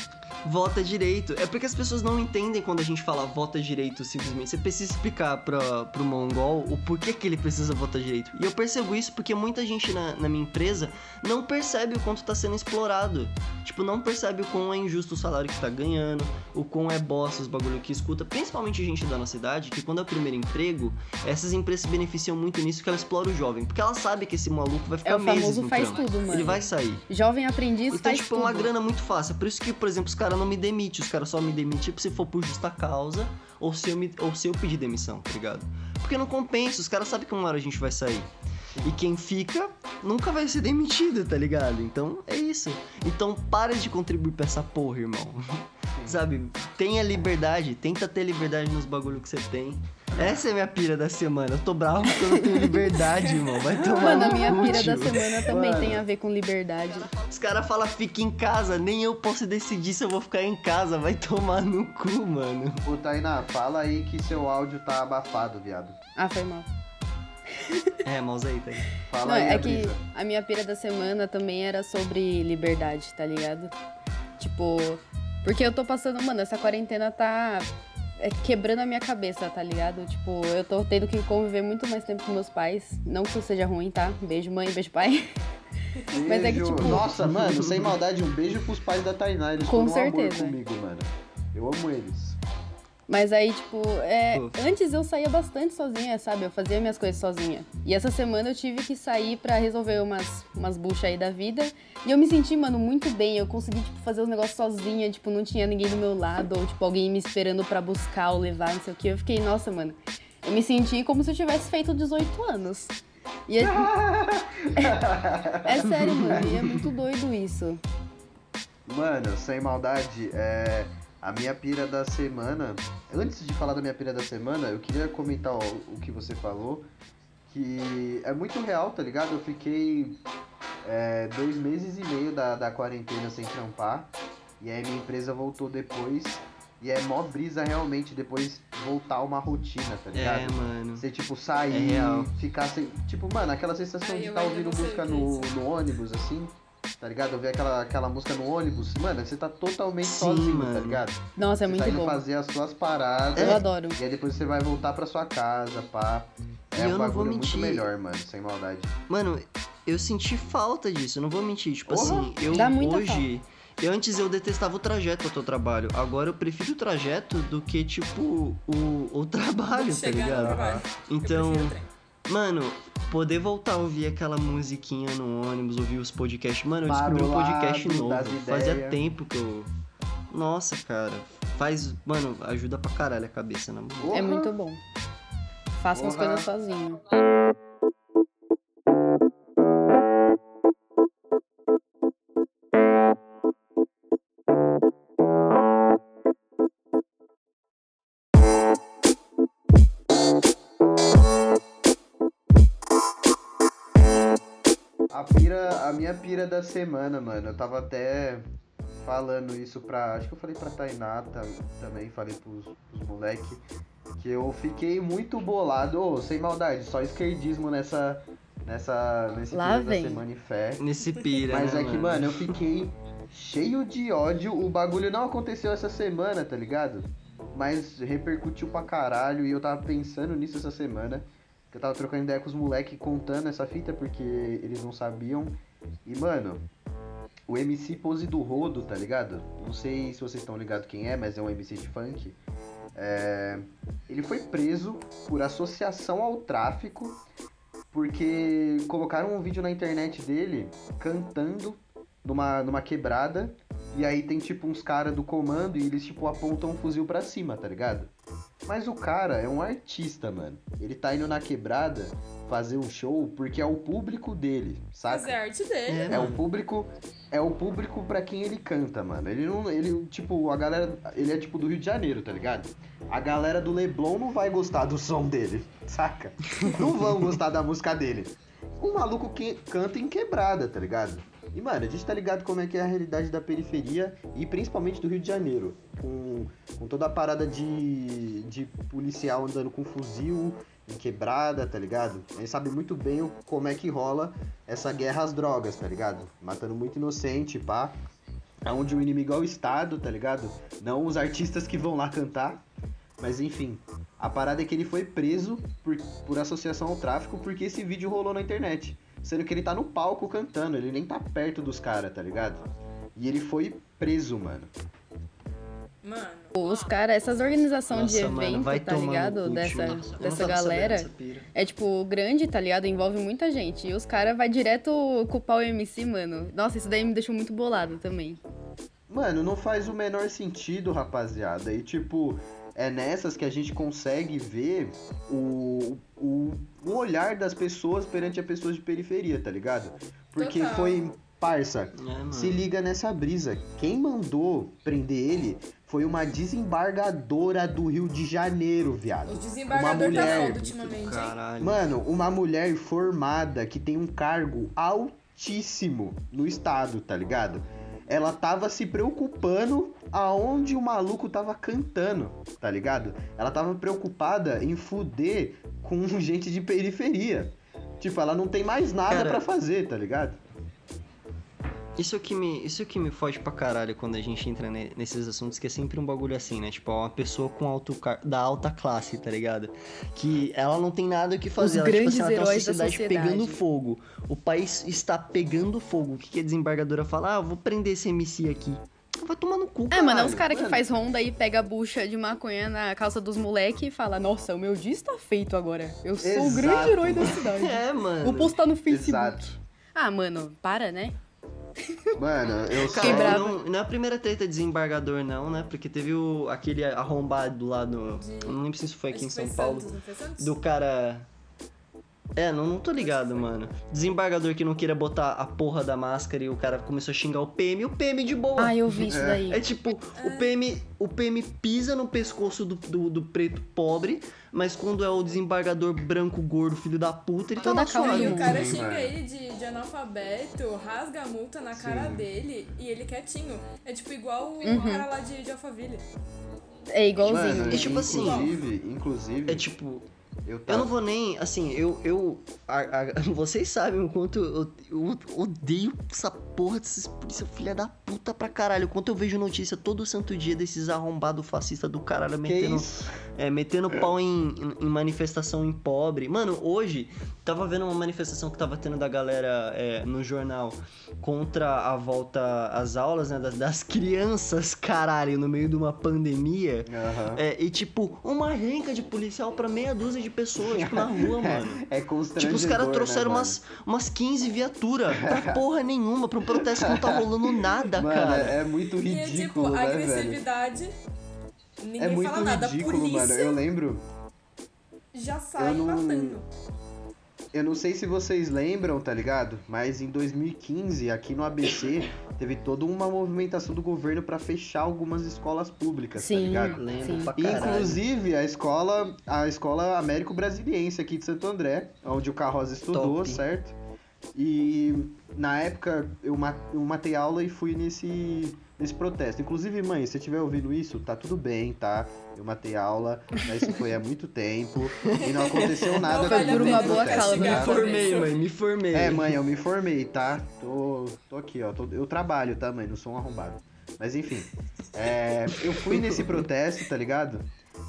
Vota direito. É porque as pessoas não entendem quando a gente fala vota direito simplesmente. Você precisa explicar pra, pro mongol o porquê que ele precisa votar direito. E eu percebo isso porque muita gente na, na minha empresa não percebe o quanto tá sendo explorado. Tipo, não percebe o quão é injusto o salário que tá ganhando, o quão é bosta os bagulho que escuta. Principalmente gente da nossa idade, que quando é o primeiro emprego, essas empresas se beneficiam muito nisso que ela explora o jovem. Porque ela sabe que esse maluco vai ficar É o meses famoso no faz trampo. tudo, mano. Ele vai sair. Jovem aprendiz Então, faz tipo, é tudo. uma grana muito fácil. É por isso que, por exemplo, os caras não me demitem. Os caras só me demitem tipo, se for por justa causa ou se, eu me- ou se eu pedir demissão, tá ligado? Porque não compensa. Os caras sabem que uma hora a gente vai sair. E quem fica nunca vai ser demitido, tá ligado? Então é isso. Então para de contribuir pra essa porra, irmão. Sabe? Tenha liberdade. Tenta ter liberdade nos bagulho que você tem. Essa é a minha pira da semana. Eu tô bravo porque eu não tenho liberdade, irmão. Vai tomar Mano, a minha pira da semana também Mano. tem a ver com liberdade. Os caras falam fica em casa, nem eu posso decidir se eu vou ficar em casa. Vai tomar no cu, mano. Ô, Tainá, fala aí que seu áudio tá abafado, viado. Ah, foi mal. É, mouse aí, tá aí. Fala Não, aí, é a que brisa. a minha pira da semana também era sobre liberdade, tá ligado? Tipo, porque eu tô passando, mano, essa quarentena tá é, quebrando a minha cabeça, tá ligado? Tipo, eu tô tendo que conviver muito mais tempo com meus pais. Não que isso seja ruim, tá? Beijo, mãe, beijo, pai. Mas é que, Beijo. tipo- Nossa, mano, sem maldade, um beijo pros pais da Tainá. Eles Com certeza. comigo, mano. Eu amo eles. Mas aí, tipo, é, antes eu saía bastante sozinha, sabe? Eu fazia minhas coisas sozinha. E essa semana eu tive que sair pra resolver umas, umas buchas aí da vida. E eu me senti, mano, muito bem. Eu consegui, tipo, fazer os negócios sozinha. Tipo, não tinha ninguém do meu lado. Ou, tipo, alguém me esperando pra buscar ou levar, não sei o que. Eu fiquei, nossa, mano. Eu me senti como se eu tivesse feito 18 anos. E é, é sério, mano. E é muito doido isso. Mano, sem maldade, é. A minha pira da semana. Antes de falar da minha pira da semana, eu queria comentar o, o que você falou. Que é muito real, tá ligado? Eu fiquei é, dois meses e meio da, da quarentena sem trampar. E aí minha empresa voltou depois. E é mó brisa realmente depois voltar uma rotina, tá ligado? É, mano. Você, tipo, É sair, real. ficar sem. Tipo, mano, aquela sensação Ai, de estar ainda ouvindo música é no, no ônibus, assim. Tá ligado? Ouvir aquela, aquela música no ônibus. Mano, você tá totalmente Sim, sozinho, tá mano. ligado? Nossa, é você tá muito indo bom. fazer as suas paradas. Eu adoro. E aí depois você vai voltar pra sua casa, pá. E É eu um não vou bagulho muito mentir. melhor, mano, sem maldade. Mano, eu senti falta disso, eu não vou mentir. Tipo Porra. assim, eu Dá muita hoje. Eu antes eu detestava o trajeto até o trabalho. Agora eu prefiro o trajeto do que, tipo, o, o trabalho, tá ligado? Então. Mano, poder voltar a ouvir aquela musiquinha no ônibus, ouvir os podcasts. Mano, eu descobri um podcast novo. Fazia ideias. tempo que eu. Nossa, cara. Faz. Mano, ajuda pra caralho a cabeça, na. Porra. É muito bom. Faça as coisas sozinho. A minha pira da semana, mano. Eu tava até falando isso pra. Acho que eu falei pra Tainá tam- também, falei pros, pros moleque. Que eu fiquei muito bolado. Ô, sem maldade, só esquerdismo nessa. Nessa. Nesse Lá pira vem. da semana em fé. Nesse pira. Mas né, é que, mano, eu fiquei cheio de ódio. O bagulho não aconteceu essa semana, tá ligado? Mas repercutiu pra caralho e eu tava pensando nisso essa semana. Que eu tava trocando ideia com os moleques contando essa fita porque eles não sabiam. E, mano, o MC Pose do Rodo, tá ligado? Não sei se vocês estão ligados quem é, mas é um MC de funk. É, Ele foi preso por associação ao tráfico porque colocaram um vídeo na internet dele cantando numa, numa quebrada e aí tem tipo uns caras do comando e eles tipo apontam um fuzil pra cima, tá ligado? Mas o cara é um artista, mano. Ele tá indo na quebrada fazer um show porque é o público dele, saca? Fazer a arte dele. É, É o público, é o público para quem ele canta, mano. Ele não, ele tipo, a galera, ele é tipo do Rio de Janeiro, tá ligado? A galera do Leblon não vai gostar do som dele, saca? Não vão gostar da música dele. O maluco que canta em quebrada, tá ligado? E, mano, a gente tá ligado como é que é a realidade da periferia e principalmente do Rio de Janeiro. Com, com toda a parada de, de policial andando com fuzil em quebrada, tá ligado? Gente sabe muito bem o- como é que rola essa guerra às drogas, tá ligado? Matando muito inocente, pá. Onde o inimigo é o Estado, tá ligado? Não os artistas que vão lá cantar. Mas enfim, a parada é que ele foi preso por, por associação ao tráfico porque esse vídeo rolou na internet. Sendo que ele tá no palco cantando, ele nem tá perto dos caras, tá ligado? E ele foi preso, mano. Mano. Os caras, essas organizações de mano, evento, vai tá ligado? cu, Dessa, dessa sabendo galera. É tipo, grande, tá ligado? Envolve muita gente. E os caras vai direto culpar o MC, mano. Nossa, isso daí me deixou muito bolado também. Mano, não faz o menor sentido, rapaziada. E tipo, é nessas que a gente consegue ver o, o, o olhar das pessoas perante a pessoas de periferia, tá ligado? Porque Total. foi, parça, É, mano. se liga nessa brisa. Quem mandou prender ele foi uma desembargadora do Rio de Janeiro, viado. O desembargador tá mulher. foda ultimamente, hein? Caralho. Mano, uma mulher formada que tem um cargo altíssimo no estado, tá ligado? Ela tava se preocupando aonde o maluco tava cantando, tá ligado? Ela tava preocupada em fuder com gente de periferia. Tipo, ela não tem mais nada pra fazer, tá ligado? Isso que me, isso que me fode pra caralho quando a gente entra ne- nesses assuntos, que é sempre um bagulho assim, né? Tipo, uma pessoa com alto da alta classe, tá ligado? Que ela não tem nada o que fazer. ela, grandes tipo assim, ela heróis tem uma sociedade, sociedade. pegando fogo. O país está pegando fogo. O que, que a desembargadora fala? Ah, eu vou prender esse MC aqui. Vai tomar no cu, É, caralho. mano, é uns caras que mano. faz ronda e pega a bucha de maconha na calça dos moleque e fala, nossa, o meu dia está feito agora. Eu sou o Exato, grande herói da cidade. É, mano. Vou postar no Facebook. Exato. Ah, mano, para, né? Mano, eu só... Brava. Não, não é a primeira treta de desembargador, não, né? Porque teve o, aquele arrombado lá do. De- eu Não lembro se isso foi aqui em Acho São que foi Paulo. Santos, não foi Santos? Do cara. É, não, não tô ligado, mano. Desembargador que não queria botar a porra da máscara e o cara começou a xingar o PM, e o PM de boa. Ah, eu vi isso daí. É tipo, o PM, o PM pisa no pescoço do, do, do preto pobre, mas quando é o desembargador branco gordo, filho da puta, ele tá Toda na calma. E o cara xinga ele de, de analfabeto, rasga a multa na cara Sim. dele e ele quietinho. É tipo igual o Uhum. cara lá de, de Alphaville. É igualzinho. Mano, É tipo assim, inclusive, inclusive, É tipo, eu Eu tava... não vou nem, assim, eu. eu a- a- vocês sabem o quanto eu, eu odeio essa porra desses polícia filha da puta pra caralho. O quanto eu vejo notícia todo santo dia desses arrombados fascistas do caralho metendo, é, metendo pau em, em- manifestação em pobre. Mano, hoje tava vendo uma manifestação que tava tendo da galera é, no jornal contra a volta às aulas, né? Das, das crianças, caralho, no meio de uma pandemia. Aham. É, e tipo, uma renca de policial pra meia dúzia de pessoas, tipo, na rua, mano. É constrangedor, Tipo, os caras né, trouxeram mano? umas, umas 15 viaturas pra porra nenhuma, pra um protesto que não tá rolando nada, Mano, cara. é muito E é ridículo, tipo, né, velho? agressividade. Ninguém É muito fala nada. ridículo, polícia mano. Eu lembro, já sai eu não- matando. Eu não sei se vocês lembram, tá ligado? Mas em 2015, aqui no ABC, teve toda uma movimentação do governo pra fechar algumas escolas públicas, tá Sim. ligado? Lembro Sim. Inclusive a escola, a escola Américo Brasiliense aqui de Santo André, onde o Carroza estudou, Top. certo? E na época eu matei aula e fui nesse, nesse protesto. Inclusive, mãe, se você estiver ouvindo isso, tá tudo bem, tá? Eu matei aula, mas isso foi há muito tempo e não aconteceu nada. Não a o pena protesto, boa causa, Me a formei, mãe, me formei. É, mãe, eu me formei, tá? Tô, tô aqui, ó. tô- eu trabalho, tá, mãe? Não sou um arrombado. Mas enfim. é, eu fui nesse protesto, tá ligado?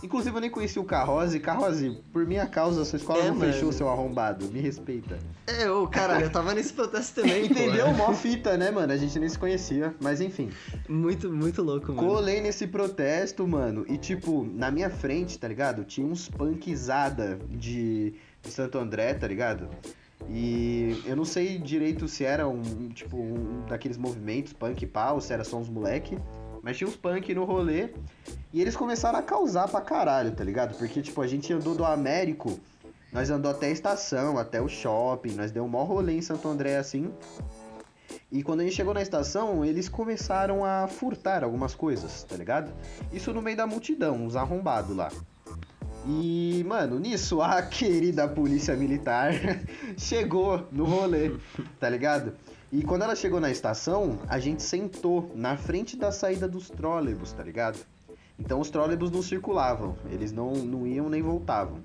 Inclusive eu nem conheci o Carrose. Carrose, por minha causa, sua escola É, não mano. fechou, seu arrombado. Me respeita. É, ô, caralho, eu tava nesse protesto também, Entendeu? pô. Mó fita, né, mano? A gente nem se conhecia. Mas enfim. Muito, muito louco, mano. Colei nesse protesto, mano. E tipo, na minha frente, tá ligado? Tinha uns punkzada de, de Santo André, tá ligado? E eu não sei direito se era um, tipo, um daqueles movimentos punk pau, ou se era só uns moleque. Mas tinha uns punk no rolê. E eles começaram a causar pra caralho, tá ligado? Porque, tipo, a gente andou do Américo Nós andou até a estação, até o shopping, nós deu um maior rolê em Santo André assim. E quando a gente chegou na estação, eles começaram a furtar algumas coisas, tá ligado? Isso no meio da multidão, uns arrombados lá. E, mano, nisso a querida polícia militar chegou no rolê, tá ligado? E quando ela chegou na estação, a gente sentou na frente da saída dos trólebus, tá ligado? Então os trólebus não circulavam, eles não, não iam nem voltavam.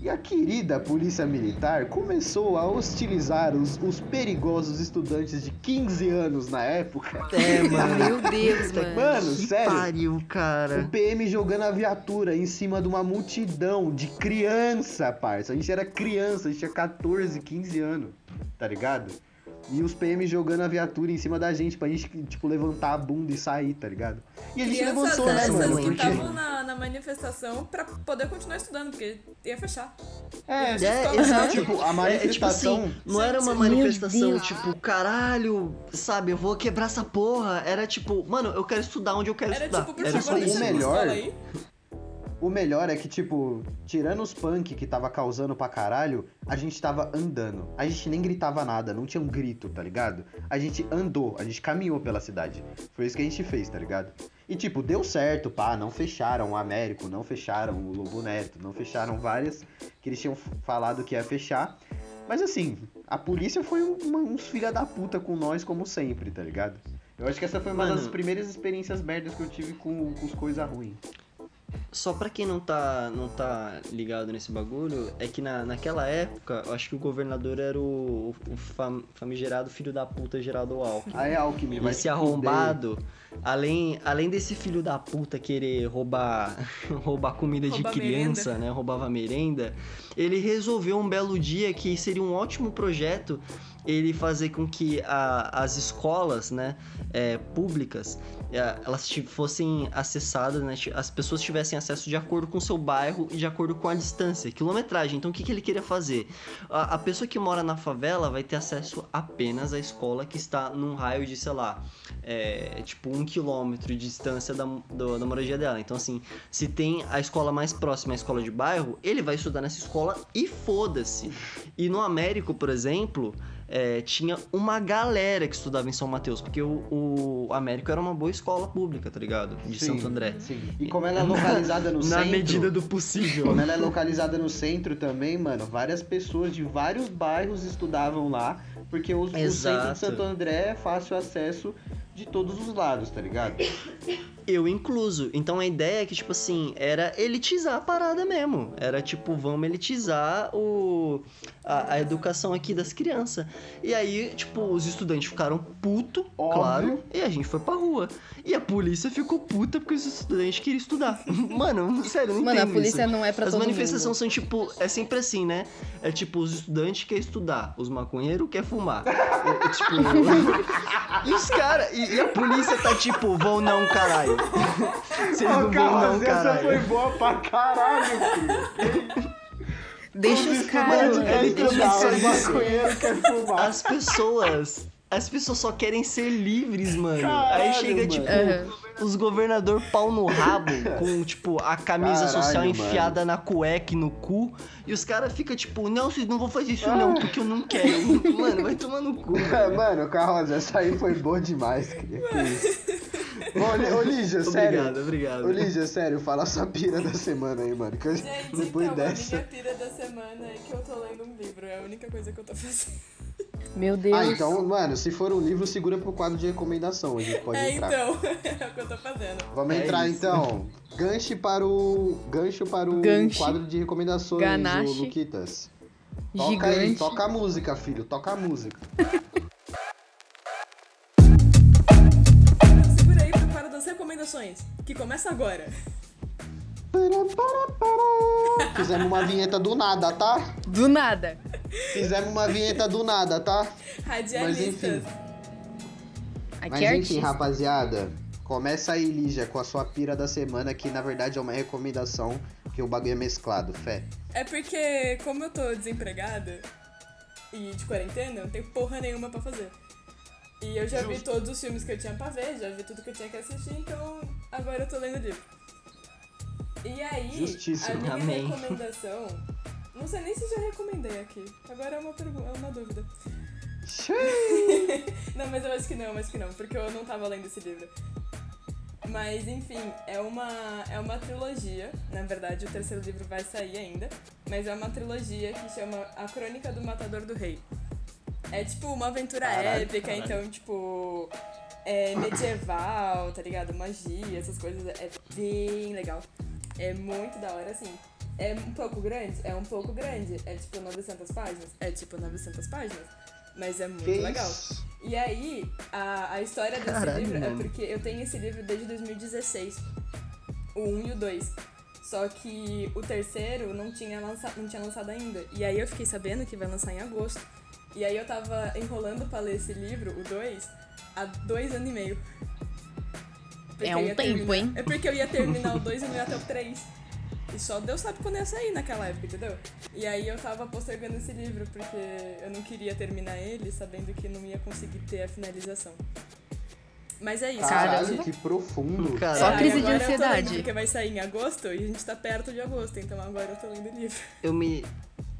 E a querida polícia militar começou a hostilizar os, os perigosos estudantes de 15 anos na época. É, mano. Meu Deus, mano. Mano, que sério. pariu, O cara. PM jogando a viatura em cima de uma multidão de criança, parça. A gente era criança, a gente tinha 14, 15 anos, tá ligado? E os PM jogando a viatura em cima da gente pra gente, tipo, levantar a bunda e sair, tá ligado? E a gente Crianças levantou, né, mano? que Porque... estavam na, na manifestação pra poder continuar estudando, porque ia fechar. É, É, exato. Tipo, a É, é, tipo manifestação... assim, não era uma manifestação tipo, caralho, sabe, eu vou quebrar essa porra. Era tipo, mano, eu quero estudar onde eu quero Era estudar. tipo, era deixa O a melhor-. O melhor é que, tipo, tirando os punk que tava causando pra caralho, a gente tava andando. A gente nem gritava nada, não tinha um grito, tá ligado? A gente andou, a gente caminhou pela cidade. Foi isso que a gente fez, tá ligado? E, tipo, deu certo, pá, não fecharam o Américo, não fecharam o Lobo Neto, não fecharam várias que eles tinham falado que ia fechar. Mas, assim, a polícia foi um- uma- uns filha da puta com nós, como sempre, tá ligado? Eu acho que essa foi uma Mano. das primeiras experiências merdas que eu tive com, com as coisas ruins. Só pra quem não tá, não tá ligado nesse bagulho, é que na, naquela época, eu acho que o governador era o, o fam- famigerado filho da puta Geraldo Alckmin. Aí, Alckmin, vai Esse arrombado, além, além desse filho da puta querer roubar, roubar comida Roubar de criança, né? Roubava merenda, ele resolveu um belo dia que seria um ótimo projeto ele fazer com que a- as escolas, né, é, públicas, é, elas fossem acessadas, né, as pessoas tivessem acesso de acordo com o seu bairro e de acordo com a distância, quilometragem. Então, o que, que ele queria fazer? A, a pessoa que mora na favela vai ter acesso apenas à escola que está num raio de, sei lá, é, tipo um quilômetro de distância da, do- da moradia dela. Então, assim, se tem a escola mais próxima, a escola de bairro, ele vai estudar nessa escola e foda-se. E no Américo, por exemplo, é, tinha uma galera que estudava em São Mateus, porque o, o Américo era uma boa escola pública, tá ligado? De Sim, Santo André. Sim. E como ela é localizada no Na centro. medida do possível. Como ela é localizada no centro também, mano, várias pessoas de vários bairros estudavam lá, porque os, o centro de Santo André é fácil acesso de todos os lados, tá ligado? Eu incluso. Então a ideia é que, tipo assim, era elitizar a parada mesmo. Era tipo, vamos elitizar o, a, a educação aqui das crianças. E aí, tipo, os estudantes ficaram puto, Óbvio. claro, e a gente foi pra rua. E a polícia ficou puta porque os estudantes queriam estudar. Mano, sério, não Mano, a polícia isso. não é pra As todo manifestações mundo. são tipo, é sempre assim, né? É tipo, os estudantes querem estudar, os maconheiros querem fumar. É, é, tipo. e os caras, e, e a polícia tá tipo, vão não, caralho. Vocês não vão não, caralho. boa pra caralho, filho. Deixa os caras, ele Deixa os. As pessoas. As pessoas só querem ser livres, mano. Aí Caralho, chega, mano. tipo, Aham. Os governador pau no rabo, com, tipo, a camisa Caralho, social mano. enfiada na cueca e no cu. E os caras ficam, tipo, não, vocês não vão fazer isso não, porque eu não quero. Mano, vai tomar no cu. velho. Mano, Carroza, essa aí foi boa demais, queria. Ô, Ô, Lígia, sério. Obrigado, obrigado. Ô, Lígia, sério, fala a sua pira da semana aí, mano. Que eu- Gente, depois então, dessa. a minha pira da semana é que eu tô lendo um livro. É a única coisa que eu tô fazendo. Meu Deus. Ah, então, mano, se for um livro, segura pro quadro de recomendação. A gente pode é, entrar. então. é o que eu tô fazendo. Vamos É entrar isso. então. Gancho para o. Gancho para o Gancho. quadro de recomendações, Ganache. ô Luquitas. Toca aí, Gigante. toca a música, filho. Toca a música. Segura aí pro quadro das recomendações, que começa agora. Fizemos uma vinheta do nada, tá? Do nada. Fizemos uma vinheta do nada, tá? Radialistas. Aqui Mas é enfim, artista. rapaziada. Começa aí, Lígia, com a sua pira da semana, que na verdade é uma recomendação, que o bagulho é mesclado, fé. É porque, como eu tô desempregada e de quarentena, eu não tenho porra nenhuma pra fazer. E eu já vi todos os filmes que eu tinha pra ver, já vi tudo que eu tinha que assistir, então agora eu tô lendo livro. E aí, Justíssimo. a minha Amém. recomendação. Não sei nem se já recomendei aqui. Agora é uma, pergu- é uma dúvida. não, mas eu acho que não, eu acho que não, porque eu não tava lendo esse livro. Mas enfim, é uma, é uma trilogia. Na verdade, o terceiro livro vai sair ainda. Mas é uma trilogia que chama A Crônica do Matador do Rei. É tipo uma aventura Caralho, épica, caralho. então, tipo. É medieval, tá ligado? Magia, essas coisas. É bem legal. É muito da hora, assim. É um pouco grande? É um pouco grande. É tipo 900 páginas? É tipo 900 páginas. Mas é muito Que legal. isso? E aí, a, a história desse Caralho, livro é mano. porque eu tenho esse livro desde 2016. O 1 e o 2. Só que o terceiro não tinha, lança, não tinha lançado ainda. E aí eu fiquei sabendo que vai lançar em agosto. E aí eu tava enrolando pra ler esse livro, o 2, há dois anos e meio. É um tempo, terminar- hein? É porque eu ia terminar o 2 e não ia até o 3. E só Deus sabe quando ia sair naquela época, entendeu? E aí eu tava postergando esse livro porque eu não queria terminar ele sabendo que não ia conseguir ter a finalização. Mas é isso, Caralho, gente. que profundo. Cara, Só É, aí crise de ansiedade. porque vai sair em agosto e a gente tá perto de agosto, então agora eu tô lendo o livro. eu me.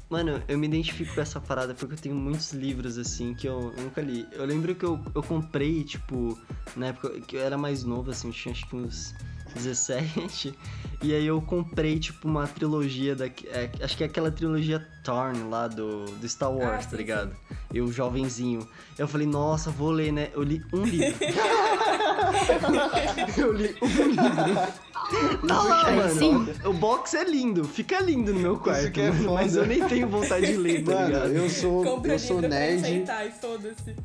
Mano, eu me identifico com essa parada porque eu tenho muitos livros assim que eu, nunca li. Eu lembro que eu, eu comprei, tipo, na época que eu era mais novo, assim, eu tinha acho que uns 17. E aí eu comprei, tipo, uma trilogia da. é, acho que é aquela trilogia Thorn lá do, do Star Wars, sim, tá ligado? Eu, jovenzinho. Eu falei, nossa, vou ler, né? Eu li um livro. eu li um livro. Tá lá, Aí mano. sim. O box é lindo, fica lindo no meu quarto, é mano, mas eu nem tenho vontade de ler, tá Mano, ligado? eu sou, Compra eu sou nerd. enfeitar e foda-se.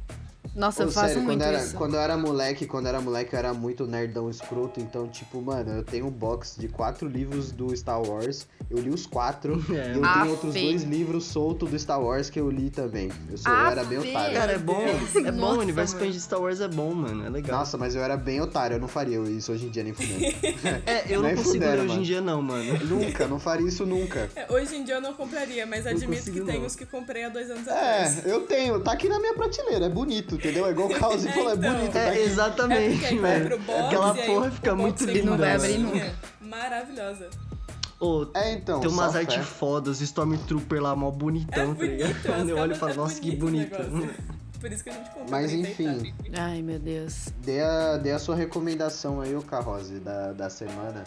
Nossa, Pô, eu faço sério, muito quando, era, isso. quando eu era moleque, quando eu era moleque, eu era muito nerdão escroto. Então, tipo, mano, eu tenho um box de quatro livros do Star Wars. Eu li os quatro. É. e eu Ah, tenho outros feio. dois livros soltos do Star Wars que eu li também. Eu, sou, eu era bem feio. otário. Cara, é bom, é bom, Nossa, o universo expandido de Star Wars é bom, mano, é legal. Nossa, mas eu era bem otário, eu não faria isso hoje em dia nem fudendo. é, eu não consigo ler hoje em dia não, mano. nunca, não faria isso nunca. É, hoje em dia eu não compraria, mas admito que consigo, tem não. os que comprei há dois anos atrás. É, eu tenho, tá aqui na minha prateleira, é bonito, entendeu? É igual o Caos É, falou, é então. bonito. É, aqui. É exatamente, aí velho. o box Aquela porra o fica muito linda, Não vai abrir caixinha. Maravilhosa. Ô, É, então, tem umas artes fodas, Stormtrooper lá, mó bonitão, É tá bonito, ligado? Quando eu olho e falo, é nossa, que bonito o. Por isso que a gente comprou. Mas enfim, Ai, meu Deus. dê a, dê a sua recomendação aí, ô Carrose, da, da semana.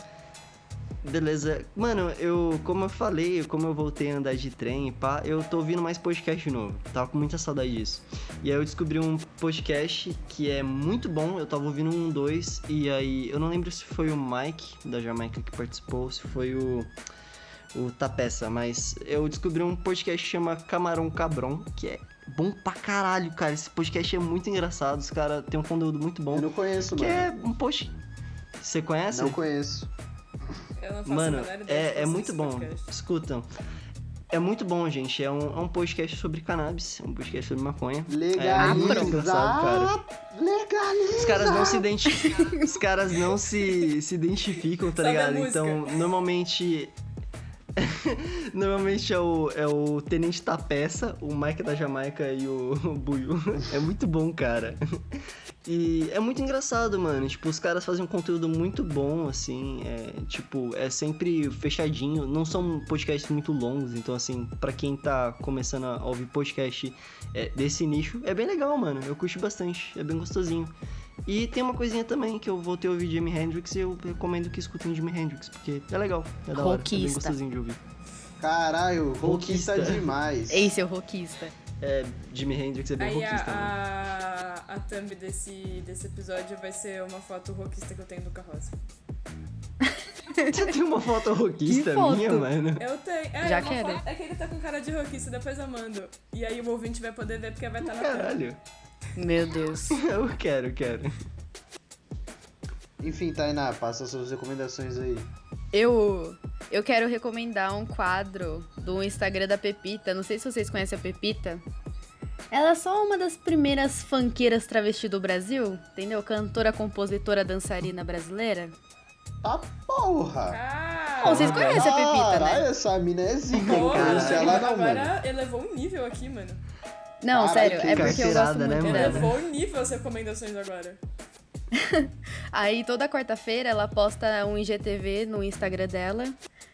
Beleza. Mano, eu, como eu falei, como eu voltei a andar de trem, pá, eu tô ouvindo mais podcast de novo. Tava com muita saudade disso. E aí eu descobri um podcast que é muito bom. Eu tava ouvindo um, dois, e aí eu não lembro se foi o Mike da Jamaica que participou, se foi o o Tapeça, mas eu descobri um podcast que chama Camarão Cabron, que é bom pra caralho, cara. Esse podcast é muito engraçado, os caras têm um conteúdo muito bom. Eu não conheço, Que mano. é um post. Você conhece? Não conheço. Eu não faço Mano, é, é muito bom. podcast. Escutam. É muito bom, gente. É um, é um podcast sobre cannabis, é um podcast sobre maconha. É muito engraçado, cara. Legaliza. Os caras não se identificam. Os caras não se, se identificam, tá Sabe ligado? Então, normalmente. normalmente é o, é o Tenente Tapeça, o Mike da Jamaica e o, o Buiu. É muito bom, cara. E é muito engraçado, mano. Tipo, os caras fazem um conteúdo muito bom, assim. É, tipo, é sempre fechadinho. Não são podcasts muito longos. Então, assim, pra quem tá começando a ouvir podcast é, desse nicho, é bem legal, mano. Eu curto bastante. É bem gostosinho. E tem uma coisinha também que eu voltei a ouvir Jimi Hendrix e eu recomendo que escutem Jimi Hendrix, porque é legal, é da hora, é bem Rockista. gostosinho de ouvir. Caralho, Rockista. rockista demais. Ei, seu rockista. É, Jimi Hendrix é bem Aí rockista, mano. a, a, a thumb desse, desse episódio vai ser uma foto rockista que eu tenho do carroça. Você tem uma foto rockista foto? minha, mano? Eu tenho. É, Já uma quero. foto- é que ele tá com cara de rockista, depois eu mando. E aí o ouvinte vai poder ver porque vai estar na thumb. Caralho. Meu Deus. Eu quero, quero. Enfim, Tainá, passa suas recomendações aí. Eu, eu quero recomendar um quadro do Instagram da Pepita. Não sei se vocês conhecem a Pepita. Ela é só uma das primeiras funkeiras travesti do Brasil, entendeu? Cantora, compositora, dançarina brasileira. Tá porra! Ah, Bom, vocês conhecem a Pepita, Caralho, né? essa mina é zica. Não conheço ela não, mano. agora elevou um nível aqui, mano. Não, Caralho, sério, é porque eu gosto né, muito mano? dela. Elevou o nível as recomendações agora. Aí toda quarta-feira ela posta um IGTV no Instagram dela,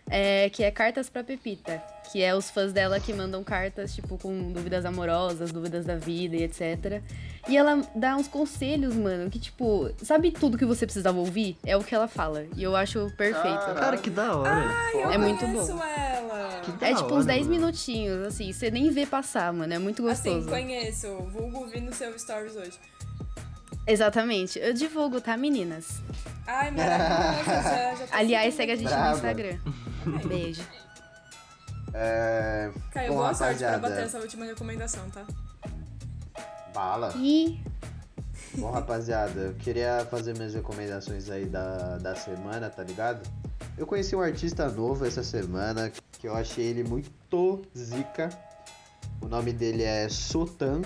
é, que é Cartas pra Pepita. Que é os fãs dela que mandam cartas, tipo, com dúvidas amorosas, dúvidas da vida e etc. E ela dá uns conselhos, mano, que, tipo, sabe tudo que você precisava ouvir? É o que ela fala. E eu acho perfeito. Caraca. Cara, que da hora. Eu É muito conheço bom. ela. Que É tipo uns hora, 10 mano. minutinhos, assim, você nem vê passar, mano. É muito Assim, gostoso. conheço. Vulgo vi no seu stories hoje. Exatamente. Eu divulgo, tá, meninas? Ai, maravilhosa. já, já tô Aliás, segue a gente Brava. no Instagram. Beijo. É... Caio, Bom, boa sorte pra rapaziada. bater essa última recomendação, tá? Bala. E Bom, rapaziada, eu queria fazer minhas recomendações aí da, da semana, tá ligado? Eu conheci um artista novo essa semana, que eu achei ele muito zica. O nome dele é Sotan,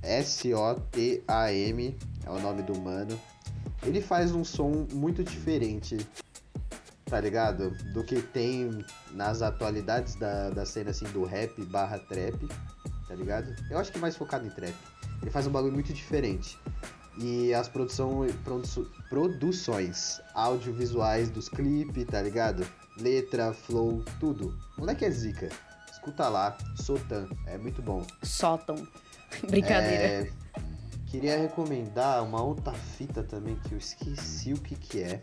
S-O-T-A-M, é o nome do mano. Ele faz um som muito diferente, tá ligado? Do que tem nas atualidades da, da cena assim do rap barra trap, tá ligado? Eu acho que mais focado em trap. Ele faz um bagulho muito diferente. E as produção, produ- produções audiovisuais dos clipes, tá ligado? Letra, flow, tudo. O moleque é zica. Escuta lá, Sotan, é muito bom. sótão. Brincadeira. É, queria recomendar uma outra fita também que eu esqueci o que que é.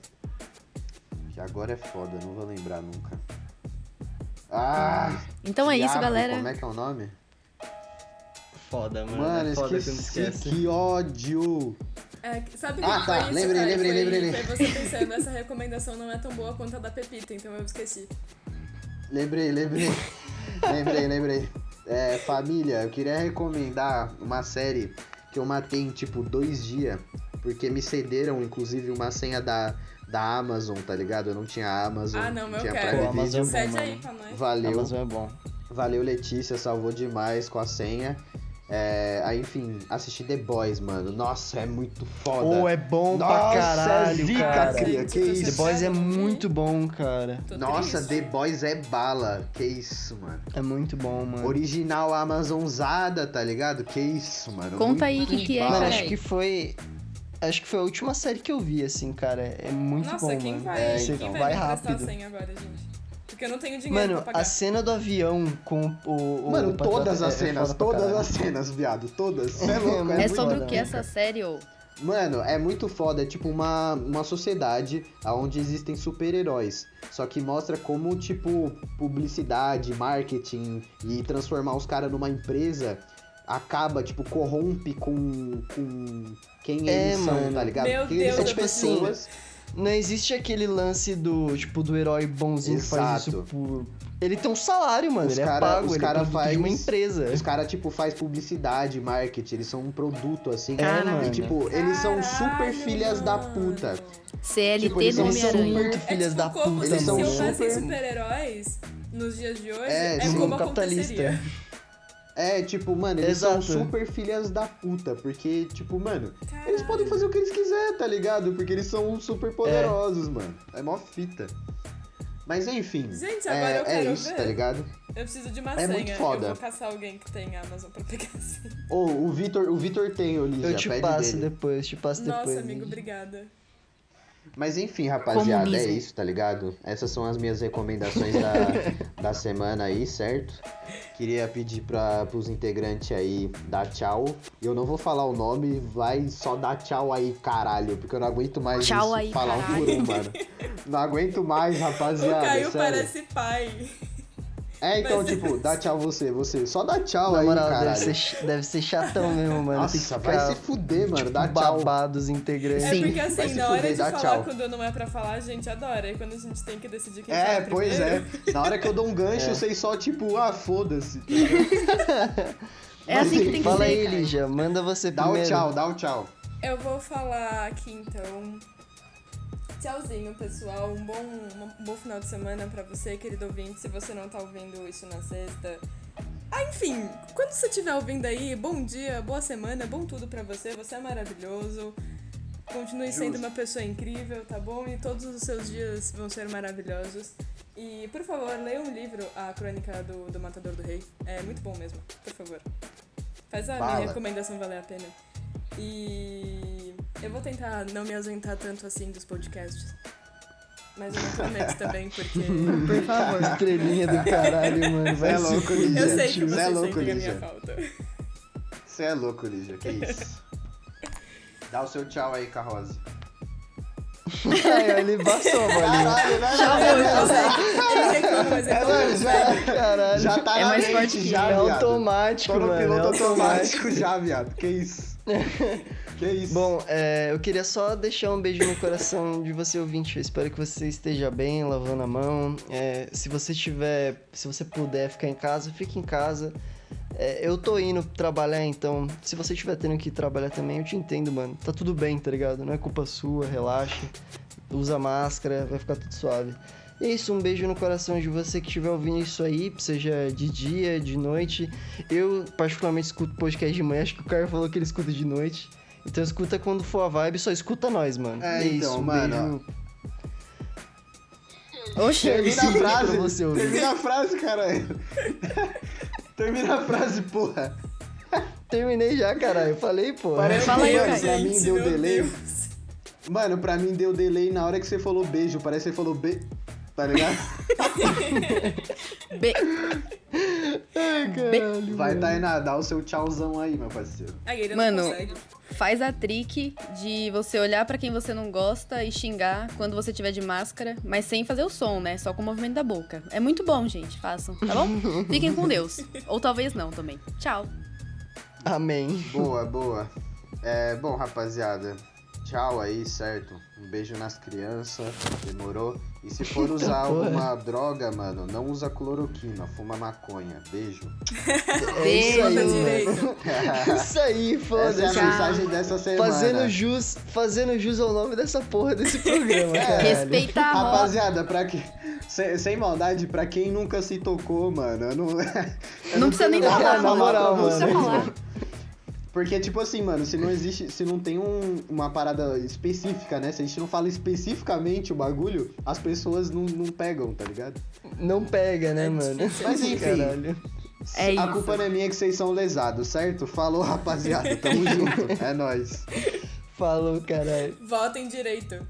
Que agora é foda, não vou lembrar nunca. Ah! Então é isso, galera. Como é que é o nome? Foda, mano. Mano, é foda esqueci, esquece. que ódio! É, sabe o Ah, que tá, foi isso? lembrei, Caio? lembrei, foi, lembrei, Foi você pensando, essa recomendação não é tão boa quanto a da Pepita, então eu esqueci. Lembrei, lembrei. lembrei, lembrei. É, família, eu queria recomendar uma série que eu matei em tipo dois dias, porque me cederam, inclusive, uma senha da, da Amazon, tá ligado? Eu não tinha Amazon, Ah, não, eu tinha quero. Pô, Amazon é bom, Cede aí mano. pra nós. Valeu, Amazon é bom. valeu Letícia, salvou demais com a senha. É, aí, enfim, assisti The Boys, mano. Nossa, é muito foda. Ou é bom Nossa, pra caralho, é zica, cara. cria, que isso? The Boys é muito bom, cara. Tô Nossa, triste. The Boys é bala. Que isso, mano. É muito bom, mano. Original Amazonzada, tá ligado? Que isso, mano. Conta aí o Muito que, que é, cara. acho que foi. Acho que foi a última série que eu vi, assim, cara. É muito Nossa, bom, quem mano. vai, É, Você quem então, vai, vai rápido. agora, gente? Porque eu não tenho dinheiro Mano, pra pagar. a cena do avião com o. o Mano, o todas as é- é cenas, pra todas as cenas, viado, todas. É louco, É É muito sobre foda, o que essa série, ô? Mano, é muito foda. É tipo uma, uma sociedade onde existem super-heróis. Só que mostra como, tipo, publicidade, marketing e transformar os caras numa empresa acaba, tipo, corrompe com, com quem É, eles são, mano. tá ligado? Meu Porque eles Deus, são tipo assim, pessoas. Não existe aquele lance do, tipo, do herói bonzinho que faz isso Exato. por. Ele tem um salário, mano. Os ele cara- é pago, os ele cara é produto de uma faz- empresa. Os caras, tipo, faz publicidade, marketing, eles são um produto, assim. É, e, mano. tipo, eles são super Caralho, filhas da puta. CLT Tipo, eles do são Homem-Aranha. muito É filhas tipo da como puta, se Eles são super- super-heróis nos dias de hoje, É, é, como capitalista. aconteceria. É, tipo, mano, eles Exato. são super filhas da puta, porque, tipo, mano, eles Caralho. podem fazer o que eles quiserem, tá ligado? Porque eles são super É. poderosos, mano. É mó fita. Mas enfim, Gente, agora é, eu é quero isso, ver. tá ligado? Eu preciso de uma É senha. muito foda. Eu vou caçar alguém que tem Amazon pra pegar a senha. Ou o Vitor, o Vitor tem, Olivia, Eu te passo dele. depois, te passo Nossa, depois. amigo, obrigada. Mas enfim, rapaziada, é Comunismo. isso, tá ligado? Essas são as minhas recomendações da, da semana aí, certo? Queria pedir para pros integrantes aí dar tchau. E eu não vou falar o nome, vai só dar tchau aí, caralho, porque eu não aguento mais Tchau isso, aí, falar um por um, mano. Não aguento mais, O rapaziada, Caio sério. parece pai. É, então, Mas- tipo, dá tchau você, você. Só dá tchau Na aí, moral, deve caralho. ser, ch- deve ser chatão mesmo, mano. Nossa, ficar, vai se fuder, mano. tipo, Dá tchau. babado os integrantes. É porque Vai assim, se na hora fuder, de dá falar tchau. quando não é pra falar, a gente adora. E quando a gente tem que decidir quem É, fala pois é. Na hora que eu dou um gancho, É. vocês só, tipo, ah, foda-se. É assim que tem que Fala ser, aí, cara. Lígia, manda você Dá o primeiro. tchau, dá o tchau. Eu vou falar aqui então. Tchauzinho, pessoal. Um bom, um bom final de semana pra você, querido ouvinte. Se você não tá ouvindo isso na sexta. Ah, enfim, quando você estiver ouvindo aí, bom dia, boa semana, bom tudo pra você. Você é maravilhoso. Continue sendo Justo. uma pessoa incrível, tá bom? E todos os seus dias vão ser maravilhosos. E, por favor, leia um livro, A Crônica do, do Matador do Rei. É muito bom mesmo, por favor. Faz a minha recomendação valer a pena. E eu vou tentar não me ausentar tanto assim dos podcasts. mas eu não prometo também, porque. Por favor. Estrelinha do caralho, mano. Vai É louco. Lígia. Eu sei que Você é louco, Lígia. minha falta. Você é louco, Lígia, que isso? Dá o seu tchau aí, Carrosa. Ai, ele passou, mano. Caralho, né? Já foi, consegue. Ele reclama, mas ele É, já, Caralho. já tá É na mais mente, forte já, É automático, Tô no mano. piloto é automático já, viado. Que isso? Que isso? Bom, é, eu queria só deixar um beijo no coração de você ouvinte. Eu espero que você esteja bem, lavando a mão. É, se você tiver, se você puder ficar em casa, fique em casa. É, eu tô indo trabalhar, então se você estiver tendo que trabalhar também, eu te entendo, mano. Tá tudo bem, tá ligado? Não é culpa sua, relaxa. Usa máscara, vai ficar tudo suave. E é isso, um beijo no coração de você que estiver ouvindo isso aí, seja de dia, de noite. Eu, particularmente, escuto podcast de manhã, acho que o cara falou que ele escuta de noite. Então escuta quando for a vibe, só escuta nós, mano. É, é então, isso, um mano, beijo. Oxe, Termina a frase. você ouvir. Termina a frase, caralho. Termina a frase, porra. Terminei já, caralho. Eu falei, pô. Parece Fala aí, mano, pra mim deu delay. Deus. Mano, pra mim deu delay na hora que você falou beijo. Parece que você falou be... Tá ligado? be- Ai, caralho. Vai, Tainá, dá o seu tchauzão aí, meu parceiro. Aí ele Mano, faz a trick de você olhar pra quem você não gosta e xingar quando você tiver de máscara, mas sem fazer o som, né? Só com o movimento da boca. É muito bom, gente. Façam, tá bom? Fiquem com Deus. Ou talvez não também. Tchau. Amém. Boa, boa. É, bom, rapaziada, tchau aí, certo? Um beijo nas crianças, demorou? E se for usar alguma droga, mano, não usa cloroquina, fuma maconha. Beijo. É isso aí, mano. direito. Isso aí, Essa é a foda-se. Mensagem dessa semana. Fazendo jus, fazendo jus ao nome dessa porra desse programa, caralho. Respeita a. Rapaziada, pra que... sem, sem maldade, pra quem nunca se tocou, mano, eu não. eu Não precisa nem falar, na moral, Não precisa falar. Porque, tipo assim, mano, se não existe, se não tem um- uma parada específica, né? Se a gente não fala especificamente o bagulho, as pessoas não, não pegam, tá ligado? Não pega, né, É mano? Mas enfim. Caralho. É a isso. culpa não é minha que vocês são lesados, certo? Falou, rapaziada. Tamo junto. É nóis. Falou, caralho. Votem direito.